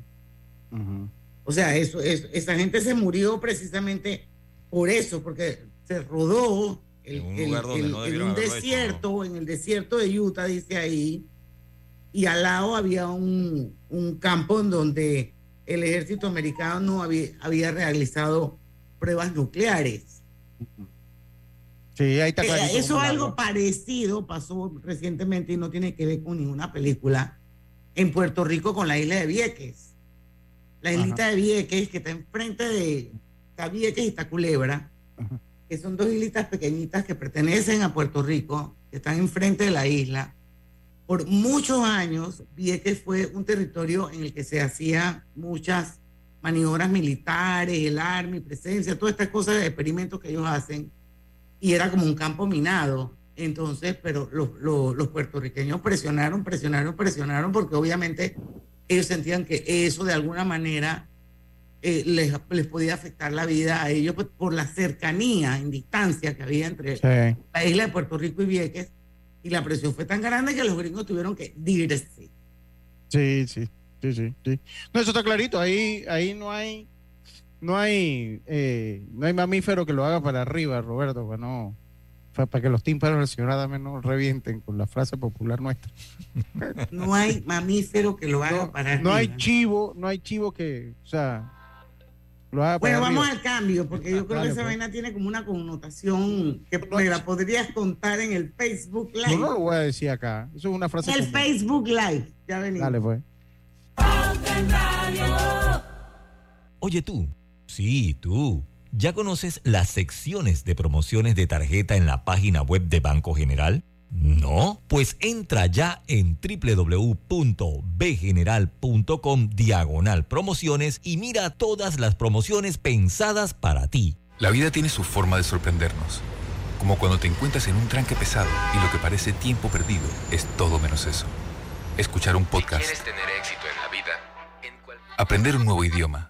O sea, eso, es- esa gente se murió precisamente por eso, porque se rodó el-
En un
el-
lugar donde
el-
no
en
debieron
un
haberlo hecho,
desierto, en el desierto de Utah, dice ahí, y al lado había un, un campo en donde el ejército americano no había, había realizado pruebas nucleares.
Sí, ahí está
Eh. Eso algo parecido pasó recientemente y no tiene que ver con ninguna película en Puerto Rico con la isla de Vieques. La islita de Vieques que está enfrente de está Vieques y está Culebra, que son dos islitas pequeñitas que pertenecen a Puerto Rico, que están enfrente de la isla. Por muchos años, Vieques fue un territorio en el que se hacían muchas maniobras militares, el army, presencia, todas estas cosas experimentos que ellos hacen y era como un campo minado. Entonces, pero los, los- los puertorriqueños presionaron, presionaron, presionaron, porque obviamente ellos sentían que eso de alguna manera eh, les, les podía afectar la vida a ellos pues, por la cercanía en distancia que había entre
Sí.
la isla de Puerto Rico y Vieques. Y la presión fue tan grande que los gringos tuvieron que irse.
Sí, sí, sí, sí, sí. No, eso está clarito. Ahí, ahí no hay, no hay, eh, no hay mamífero que lo haga para arriba, Roberto, para no, para, que los tímpanos del señor Adame no revienten con la frase popular nuestra.
No hay mamífero que lo haga para
No hay
arriba.
chivo, no hay chivo que, o sea,
Bueno, vamos
arriba.
al cambio, porque yo creo
Dale,
que esa
pues.
vaina tiene como una connotación que me la podrías contar en el Facebook Live.
No, no lo voy a decir acá. Eso es una frase.
el
común.
Facebook Live. Ya venimos.
Dale, pues.
Oye tú, sí, tú, ¿ya conoces las secciones de promociones de tarjeta en la página web de Banco General? ¿No? Pues entra ya en www.bgeneral.com diagonal promociones y mira todas las promociones pensadas para ti.
La vida tiene su forma de sorprendernos. Como cuando te encuentras en un tranque pesado y lo que parece tiempo perdido es todo menos eso. escuchar un podcast,
tener éxito en la vida?
aprender un nuevo idioma,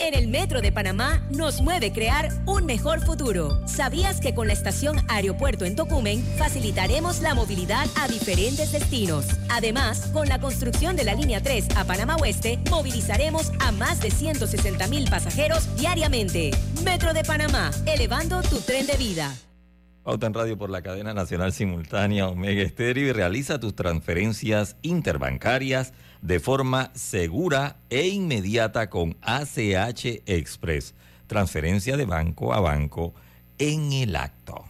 En el Metro de Panamá nos mueve crear un mejor futuro. ¿Sabías que con la estación Aeropuerto en Tocumen facilitaremos la movilidad a diferentes destinos? Además, con la construcción de la línea 3 a Panamá Oeste, movilizaremos a más de 160 mil pasajeros diariamente. Metro de Panamá, elevando tu tren de vida.
Pauta en Radio por la cadena nacional simultánea Omega Estéreo y realiza tus transferencias interbancarias de forma segura e inmediata con ACH Express. Transferencia de banco a banco en el acto.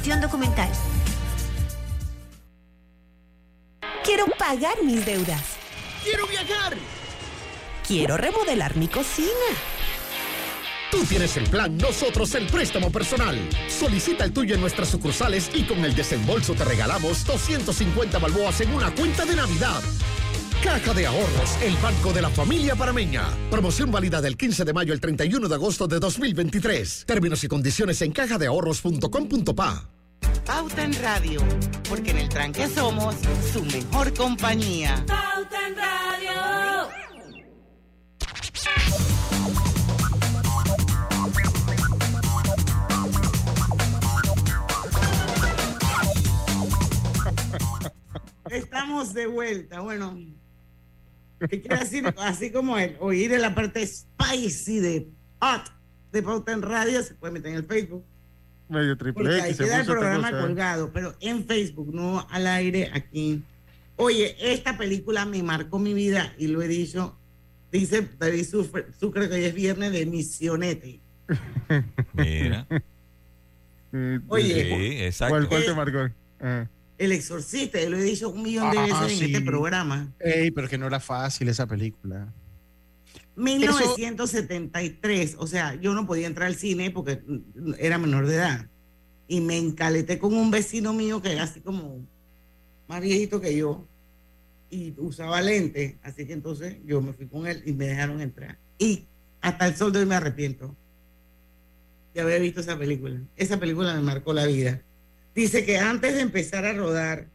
documental.
Quiero pagar mis deudas.
¡Quiero viajar!
Quiero remodelar mi cocina.
Tú tienes el plan, nosotros el préstamo personal. Solicita el tuyo en nuestras sucursales y con el desembolso te regalamos 250 balboas en una cuenta de Navidad. Caja de Ahorros, el banco de la familia parameña. Promoción válida del 15 de mayo al 31 de agosto de 2023. Términos y condiciones en cajadeahorros.com.pa.
Pauta en Radio, porque en el tranque somos su mejor compañía.
Pauta en Radio.
Estamos de vuelta. Bueno, ¿qué quiere decir? Así como el oír en la parte spicy de hot de Pauta en Radio, se puede meter en el Facebook.
Medio triple
Porque
X.
ahí
se
queda el programa
cosa.
colgado, pero en Facebook, no al aire aquí. Oye, esta película me marcó mi vida y lo he dicho. Dice David Sucre Sucre que hoy es viernes de misionete.
Mira.
Oye,
Sí, exacto.
¿Cuál, cuál te
Eh,
marcó? Ah.
El Exorcista, yo lo he dicho un millón de
Ah,
veces en
sí.
este programa.
Ey, pero que no era fácil esa película.
1973, o sea, yo no podía entrar al cine porque era menor de edad. Y me encaleté con un vecino mío que era así como más viejito que yo y usaba lente, así que entonces yo me fui con él y me dejaron entrar. Y hasta el sol de hoy me arrepiento de haber visto esa película. Esa película me marcó la vida. Dice que antes de empezar a rodar,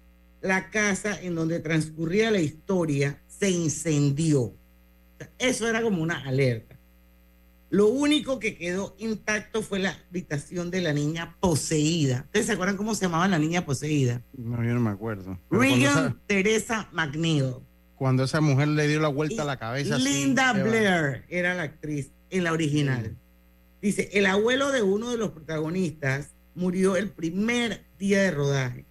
la casa en donde transcurría la historia se incendió. Eso era como una alerta. Lo único que quedó intacto fue la habitación de la niña poseída. ¿Ustedes se acuerdan cómo se llamaba la niña poseída?
No, yo no me acuerdo.
Regan
esa,
Teresa McNeil.
cuando esa mujer le dio la vuelta a la cabeza.
Linda. Blair era la actriz en la original. Dice, el abuelo de uno de los protagonistas murió el primer día de rodaje.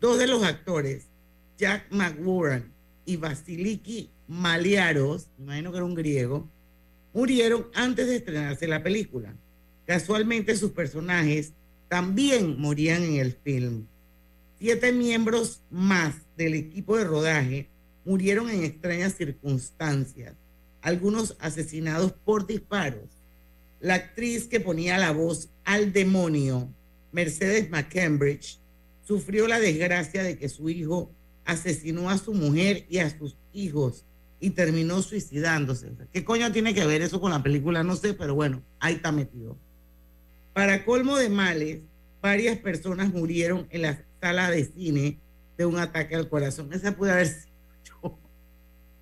Dos de los actores, Jack McWarren y Vasiliki Maliaros, imagino que era un griego, murieron antes de estrenarse la película. Casualmente sus personajes también morían en el film. Siete miembros más del equipo de rodaje murieron en extrañas circunstancias, algunos asesinados por disparos. La actriz que ponía la voz al demonio, Mercedes McCambridge, sufrió la desgracia de que su hijo asesinó a su mujer y a sus hijos y terminó suicidándose. ¿Qué coño tiene que ver eso con la película? No sé, pero bueno, ahí está metido. Para colmo de males, varias personas murieron en la sala de cine de un ataque al corazón. Esa puede haber sido yo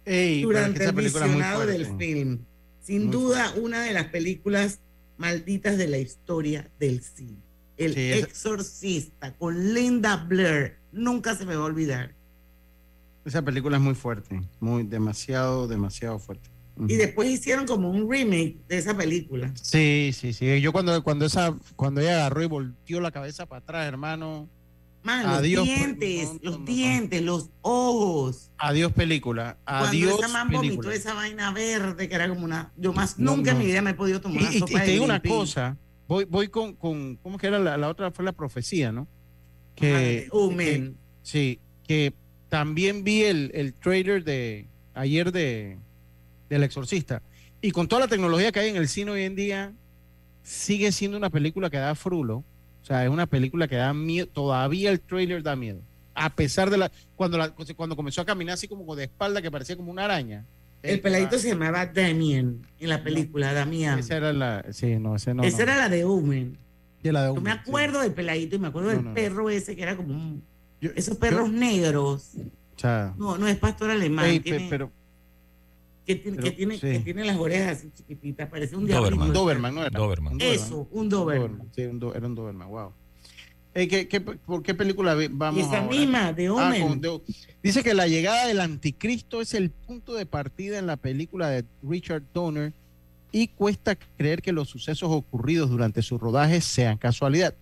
Ey,
durante el visionado del film. Sin
Muy
duda, una de las películas malditas de la historia del cine. El
Sí,
Exorcista con Linda Blair. Nunca se me va a olvidar.
Esa película es muy fuerte. Muy, demasiado, demasiado fuerte.
Y después hicieron como un remake de esa película.
Sí, sí, sí. Yo cuando, cuando esa, cuando ella agarró y volteó la cabeza para atrás, hermano.
Man,
Adiós,
los dientes, los dientes, los ojos.
Adiós película. Adiós
Cuando esa man vomitó
película.
esa vaina verde que era como una. Yo más nunca en mi vida me he podido tomar
Y,
una sopa
y te digo una cosa, voy, voy con, con, ¿cómo que era la, la otra? Fue la profecía, ¿no?
Ajá,
Que,
Omen.
que- sí, que también vi el, el trailer de ayer de del exorcista. Y con toda la tecnología que hay en el cine hoy en día, sigue siendo una película que da frulo. O sea, es una película que da miedo. Todavía el trailer da miedo. A pesar de la. Cuando, la, cuando comenzó a caminar así como de espalda, que parecía como una araña.
El peladito se llamaba Damien en la película, Damián.
Esa era la. Sí, no, ese no.
Esa
no.
era la de Omen.
De la de
Yo me
Omen, sí.
acuerdo del peladito y me acuerdo
No,
del
no, no.
perro ese que era como un. esos perros negros. No, no es pastor alemán.
ey,
tiene-
pero.
que tiene, que tiene,
sí.
que tiene las orejas así chiquititas, parece un
Doberman.
diablito.
Doberman, ¿no era?
Doberman.
Un
Eso, un Doberman.
Sí, un do- era un Doberman, wow. Eh, ¿qué, qué, por qué película vamos
Esa
ahora?
misma, de
Ah,
Omen.
con Dice que la llegada del anticristo es el punto de partida en la película de Richard Donner y cuesta creer que los sucesos ocurridos durante su rodaje sean casualidad.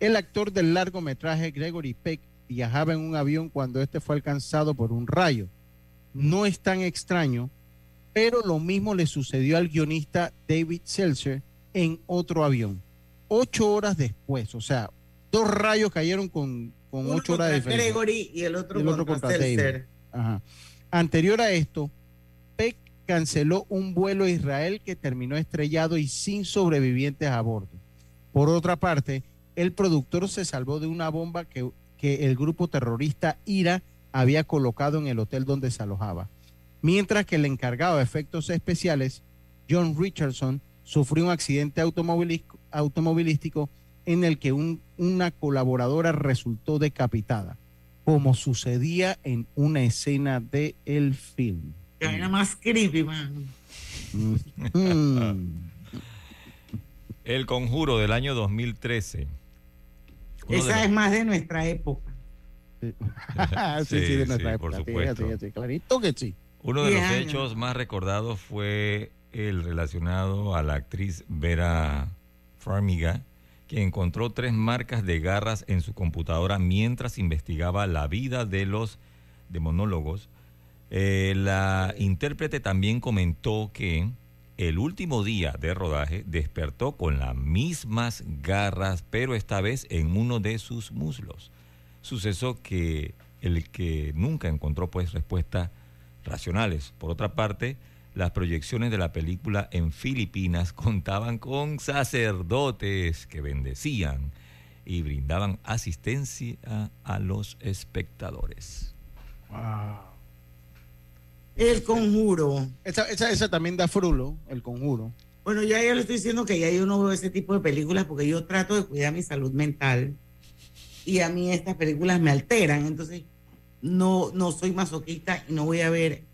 El actor del largometraje Gregory Peck viajaba en un avión cuando este fue alcanzado por un rayo. No es tan extraño, pero lo mismo le sucedió al guionista David Seltzer en otro avión. Ocho horas después, o sea, dos rayos cayeron con, con ocho horas de diferencia.
Gregory y el otro,
Y el otro
contra,
contra David.
Seltzer.
Ajá. Anterior a esto, Peck canceló un vuelo a Israel que terminó estrellado y sin sobrevivientes a bordo. Por otra parte, el productor se salvó de una bomba que, que el grupo terrorista IRA había colocado en el hotel donde se alojaba. Mientras que el encargado de efectos especiales, John Richardson, sufrió un accidente automovilístico, automovilístico en el que un- una colaboradora resultó decapitada, como sucedía en una escena del el film.
Que vaina más creepy, man.
Mm.
El Conjuro del año 2013. Uno de
Esa es más de nuestra época.
sí, sí, de nuestra
sí, por
época. Sí,
supuesto.
sí, sí, clarito que sí.
Uno de los
años.
hechos más recordados fue el relacionado a la actriz Vera Farmiga, que encontró tres marcas de garras en su computadora mientras investigaba la vida de los demonólogos. Eh, la intérprete también comentó que el último día de rodaje despertó con las mismas garras, pero esta vez en uno de sus muslos. Suceso que el que nunca encontró pues respuestas racionales. Por otra parte, las proyecciones de la película en Filipinas contaban con sacerdotes que bendecían y brindaban asistencia a los espectadores.
El conjuro.
Esa, esa, esa también da frulo, el conjuro.
Bueno, ya yo le estoy diciendo que ya yo no veo ese tipo de películas porque yo trato de cuidar mi salud mental y a mí estas películas me alteran. Entonces, no, no soy masoquista y no voy a ver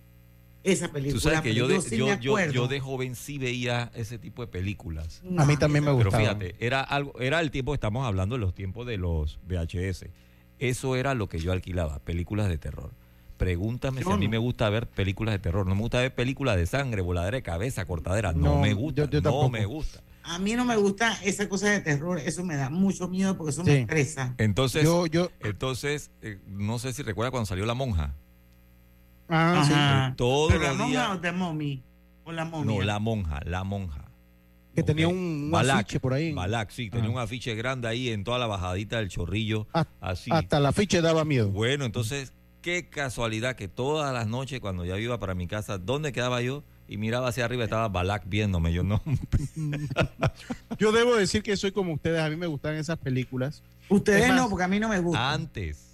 esa película.
Tú sabes que
pero
yo de,
sí
yo, yo- de joven sí veía ese tipo de películas.
A mí también me
Pero
gustaba.
fíjate, era algo, era el tiempo, estamos hablando de los tiempos de los VHS. Eso era lo que yo alquilaba, películas de terror. Pregúntame si a mí
no.
me gusta ver películas de terror. No me gusta ver películas de sangre, voladera de cabeza, cortadera. No,
No,
me gusta.
yo- yo
no
tampoco.
me gusta.
A mí no me gusta esa cosa de terror, eso me da mucho miedo porque eso
Sí.
me estresa.
Entonces,
Yo- yo-
entonces eh, no sé si recuerda cuando salió La Monja.
Ah, sí.
Ajá.
Todos
¿Pero la monja
días.
o The Mommy? ¿O la momia?
No, La Monja, La Monja.
Que tenía
Ok.
un, un
Balak,
afiche por ahí.
Balak, sí, tenía
Ah.
un afiche grande ahí en toda la bajadita del chorrillo.
Ah,
así.
Hasta el afiche daba miedo.
Bueno, entonces, qué casualidad que todas las noches cuando ya iba para mi casa, ¿dónde quedaba yo? Y miraba hacia arriba, estaba Balak viéndome. Yo no.
Yo debo decir que soy como ustedes. A mí me gustan esas películas.
Ustedes
Es más,
no, porque a mí no me gusta.
Antes.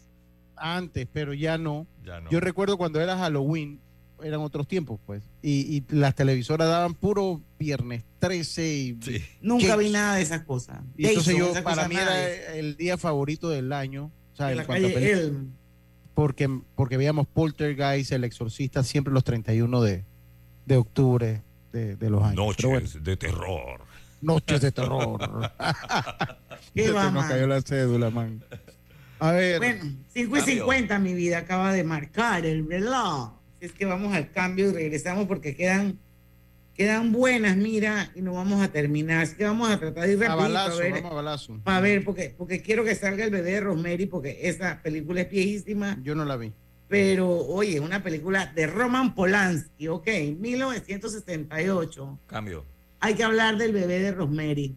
Antes, pero ya no.
Ya no.
Yo recuerdo cuando era Halloween, eran otros tiempos, pues. Y, y las televisoras daban puro viernes 13 y.
Nunca vi nada de esas cosas.
Y entonces
Jason,
yo, para mí era el día favorito del año. O sea,
de
en
la
cuanto a
calle
películas.
Elm.
porque, porque veíamos Poltergeist, El Exorcista, siempre los 31 de, de octubre de, de los años. Pero bueno,
Noches de terror.
noches de terror.
¿Qué
Se
va,
nos cayó la cédula, man. A ver,
Bueno, 5 y
Cambio.
50 mi vida acaba de marcar el reloj. Es que vamos al cambio y regresamos porque quedan Quedan buenas, mira, y no vamos a terminar. Así que vamos a tratar de ir
A
rapidito,
balazo,
a ver,
vamos a balazo.
para ver, porque, porque quiero que salga el bebé de Rosemary, porque esa película es viejísima.
Yo no la vi.
Pero, oye, una película de Roman Polanski, ok, 1968.
Cambio.
Hay que hablar del bebé de Rosemary.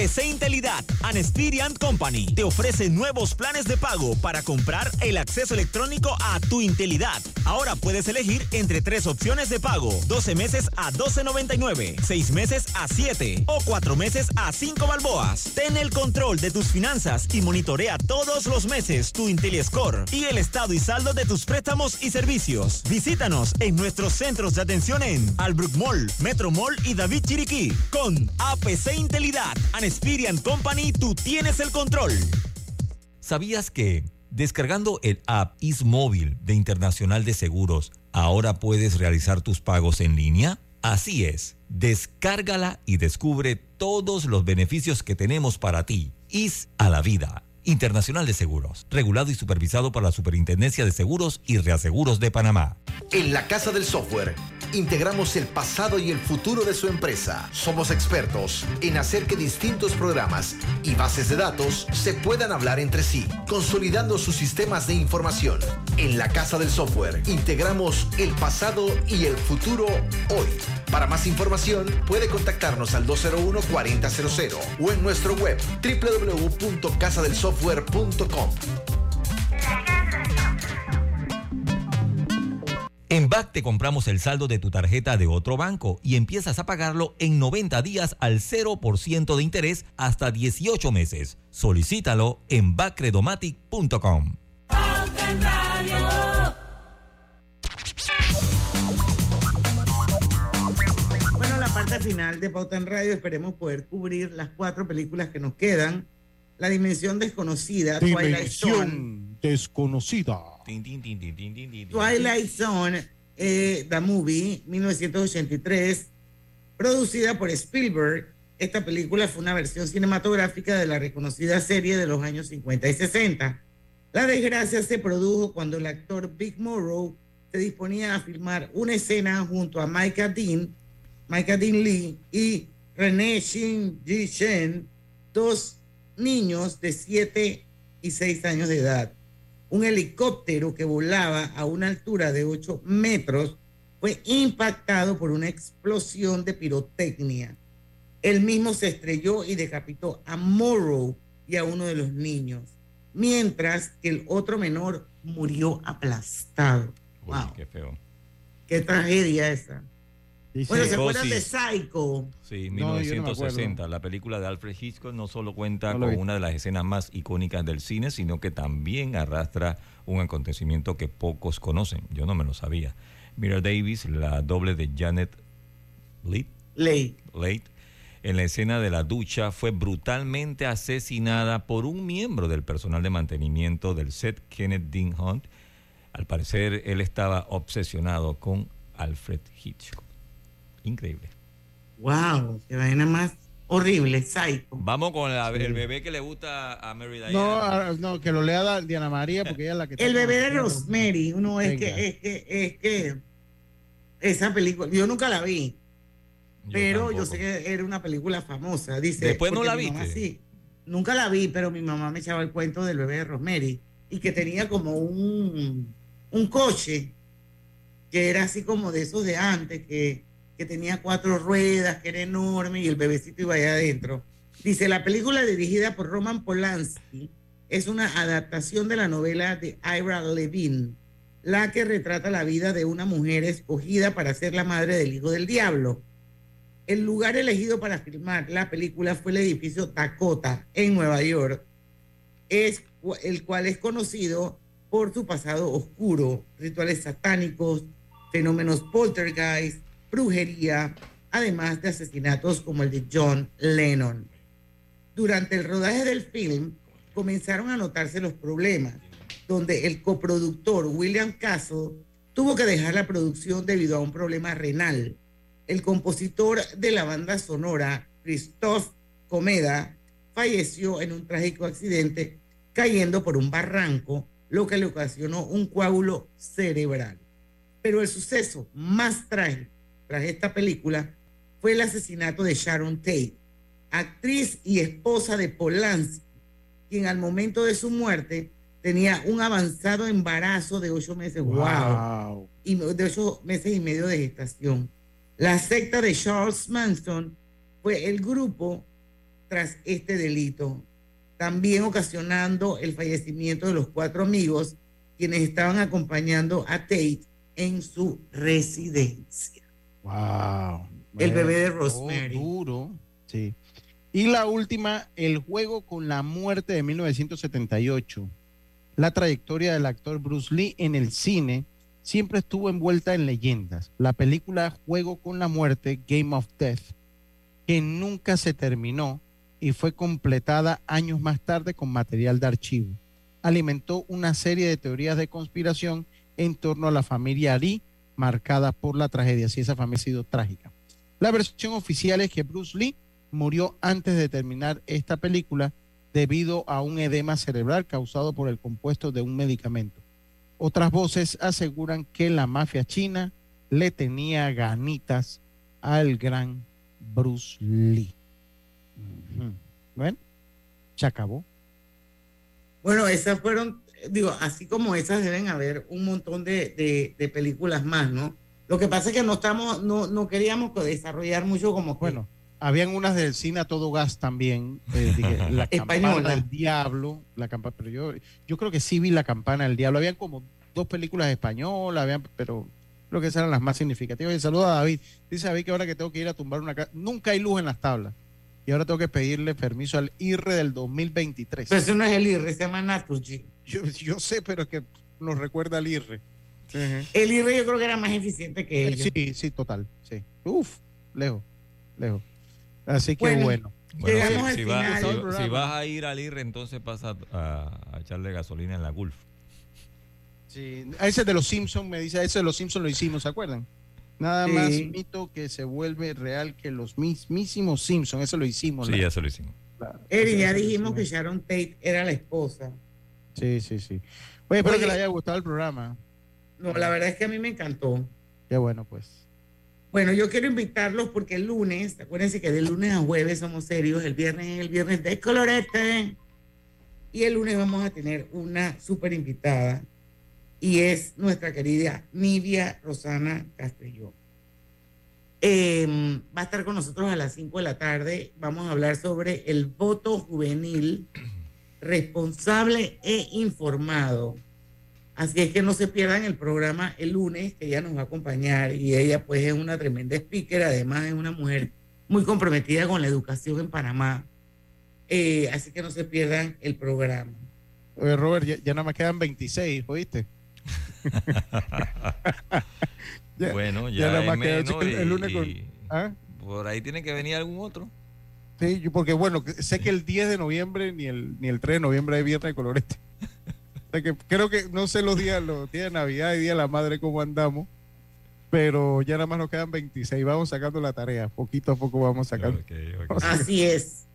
APC Intelidad and Experian Company te ofrece nuevos planes de pago para comprar el acceso electrónico a tu Intelidad. Ahora puedes elegir entre tres opciones de pago: 12 meses a 12.99, 6 meses a 7 o 4 meses a 5 balboas. Ten el control de tus finanzas y monitorea todos los meses tu IntelliScore y el estado y saldo de tus préstamos y servicios. Visítanos en nuestros centros de atención en Albrook Mall, Metro Mall y David Chiriquí. Con APC Intelidad and Experian Company, tú tienes el control.
¿Sabías que descargando el app Ismóvil de Internacional de Seguros, ahora puedes realizar tus pagos en línea? Así es, descárgala y descubre todos los beneficios que tenemos para ti. Is a la vida. Internacional de Seguros, regulado y supervisado por la Superintendencia de Seguros y Reaseguros de Panamá.
En la Casa del Software integramos el pasado y el futuro de su empresa. Somos expertos en hacer que distintos programas y bases de datos se puedan hablar entre sí, consolidando sus sistemas de información. En la Casa del Software integramos el pasado y el futuro hoy. Para más información puede contactarnos al 201-4000 o en nuestro web www.casadelsoftware.com.
En BAC te compramos el saldo de tu tarjeta de otro banco y empiezas a pagarlo en 90 días al 0% de interés hasta 18 meses. Solicítalo en bacredomatic.com.
Parte final de Pauta en Radio esperemos poder cubrir las cuatro películas que nos quedan. La Dimensión Desconocida, Twilight Zone.
Dimensión desconocida.
Twilight Zone, eh, The Movie, 1983, producida por Spielberg. Esta película fue una versión cinematográfica de la reconocida serie de los años 50 y 60. La desgracia se produjo cuando el actor Big Morrow se disponía a filmar una escena junto a Micah Dean, Micah Dean Lee y René Shin Ji Shen, dos niños de 7 y 6 años de edad. Un helicóptero que volaba a una altura de 8 metros fue impactado por una explosión de pirotecnia. El mismo se estrelló y decapitó a Morrow y a uno de los niños, mientras que el otro menor murió aplastado.
Uy,
Wow,
qué feo.
qué tragedia esa. Bueno, ¿se acuerdan de. Psycho?
Sí,
No, yo no me
1960. la película de Alfred Hitchcock no solo cuenta
No
con
vi.
una de las escenas más icónicas del cine, sino que también arrastra un acontecimiento que pocos conocen. Yo no me lo sabía. Mira Davis, la doble de Janet Leigh. Leigh, en la escena de la ducha, fue brutalmente asesinada por un miembro del personal de mantenimiento del set, Kenneth Dean Hunt. Al parecer, él estaba obsesionado con Alfred Hitchcock. Increíble.
Wow, qué vaina más horrible, Psycho.
Vamos con la- el bebé que le gusta a Mary Diana.
No, no, que lo lea Diana María porque ella es la que
El bebé de Rosemary, uno es que, es que, es que Esa película, yo nunca la vi, pero yo sé que era una película famosa. Dice,
Después no la
sí, nunca la vi, pero mi mamá me echaba el cuento del bebé de Rosemary y que tenía como un, un coche que era así como de esos de antes, que, que tenía cuatro ruedas, que era enorme y el bebecito iba allá adentro. Dice, la película dirigida por Roman Polanski es una adaptación de la novela de Ira Levin, la que retrata la vida de una mujer escogida para ser la madre del hijo del diablo. El lugar elegido para filmar la película fue el edificio Dakota en Nueva York, es, el cual es conocido por su pasado oscuro, rituales satánicos, fenómenos poltergeist, brujería, además de asesinatos como el de John Lennon. Durante el rodaje del film comenzaron a notarse los problemas, donde el coproductor William Castle tuvo que dejar la producción debido a un problema renal. El compositor de la banda sonora, Christoph Comeda, falleció en un trágico accidente cayendo por un barranco, lo que le ocasionó un coágulo cerebral. Pero el suceso más trágico tras esta película fue el asesinato de Sharon Tate, actriz y esposa de Polanski, quien al momento de su muerte tenía un avanzado embarazo de ocho meses. Wow.
Wow.
Y de ocho meses y medio de gestación. La secta de Charles Manson fue el grupo tras este delito, también ocasionando el fallecimiento de los cuatro amigos quienes estaban acompañando a Tate en su residencia.
Wow.
El bebé de
Oh,
Rosemary.
duro. Sí. Y la última, El juego con la muerte de 1978. La trayectoria del actor Bruce Lee en el cine siempre estuvo envuelta en leyendas. La película Juego con la muerte, Game of Death, que nunca se terminó y fue completada años más tarde con material de archivo. Alimentó una serie de teorías de conspiración en torno a la familia Lee, marcada por la tragedia, si esa familia ha sido trágica. La versión oficial es que Bruce Lee murió antes de terminar esta película debido a un edema cerebral causado por el compuesto de un medicamento. Otras voces aseguran que la mafia china le tenía ganitas al gran Bruce Lee. Ujú. Bueno, se acabó.
Bueno, esas fueron, digo, así como esas deben haber un montón de, de- de películas más, ¿no? Lo que pasa es que no estamos, no, no queríamos desarrollar mucho como que-
Bueno, habían unas del cine a todo gas también, eh, dije, la campana del diablo, la campana, pero yo, yo creo que sí vi la campana del diablo. Habían como dos películas españolas, habían, pero creo que esas eran las más significativas. Y saludo a David. Dice David que ahora que tengo que ir a tumbar una casa, nunca hay luz en las tablas. Y ahora tengo que pedirle permiso al IRRE del 2023.
Pero eso no es el IRRE, se llama Naturgy.
Yo, yo sé, pero es que nos recuerda al IRRE.
El IRRE yo creo que era más eficiente que ellos.
Sí, sí, total. Sí. Uf, lejos, lejos. Así que
Bueno,
bueno.
Bueno,
Llegamos
si, vas- si- si a ir al IRRE, entonces pasa a, a echarle gasolina en la Gulf.
Sí, a ese de los Simpsons me dice, a ese de los Simpsons lo hicimos, ¿se acuerdan? Nada
Sí.
más mito que se vuelve real que los mismísimos Simpsons, eso lo hicimos.
Sí,
la-
eso lo hicimos.
la-
Eri, ya dijimos que. Sharon Tate era la esposa.
Sí, sí, sí. Oye, espero
Oye.
que le haya gustado el programa.
No, la verdad es que a mí me encantó.
Qué bueno, pues.
Bueno, yo quiero invitarlos porque el lunes, acuérdense que de lunes a jueves somos serios, el viernes es el viernes de colorete. Y el lunes vamos a tener una súper invitada y es nuestra querida Nivia Rosana Castellón. Eh, va a estar con nosotros a las 5 de la tarde. Vamos a hablar sobre el voto juvenil responsable e informado. Así es que no se pierdan el programa el lunes, que ella nos va a acompañar y ella pues es una tremenda speaker, además es una mujer muy comprometida con la educación en Panamá. Eh, así que no se pierdan el programa.
Oye, Robert, ya, ya nada más quedan 26, ¿oíste? Ya-
bueno,
ya
ya,
nada más queda
menos
el- el
y-
lunes con-
y
¿Ah?
por ahí tiene que venir algún otro.
Sí, yo- porque bueno, sé que el 10 de noviembre ni el, ni el 3 de noviembre hay viernes de colorete. O sea que creo que no sé los días, los días de Navidad y Día de la Madre cómo andamos, pero ya nada más nos quedan 26. Vamos sacando la tarea, poquito a poco vamos sacando.
Así es.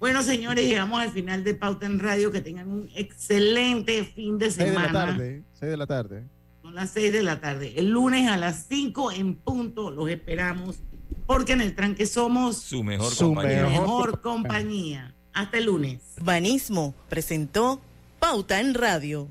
Bueno, señores, llegamos al final de Pauta en Radio. Que tengan un excelente fin de
6 de la
semana.
tarde, 6 de la tarde.
Son las 6 de la tarde. El lunes a las 5 en punto los esperamos porque en el tranque somos
Su mejor
su
compañía.
mejor compañía. Hasta el lunes.
Banismo presentó Pauta en Radio.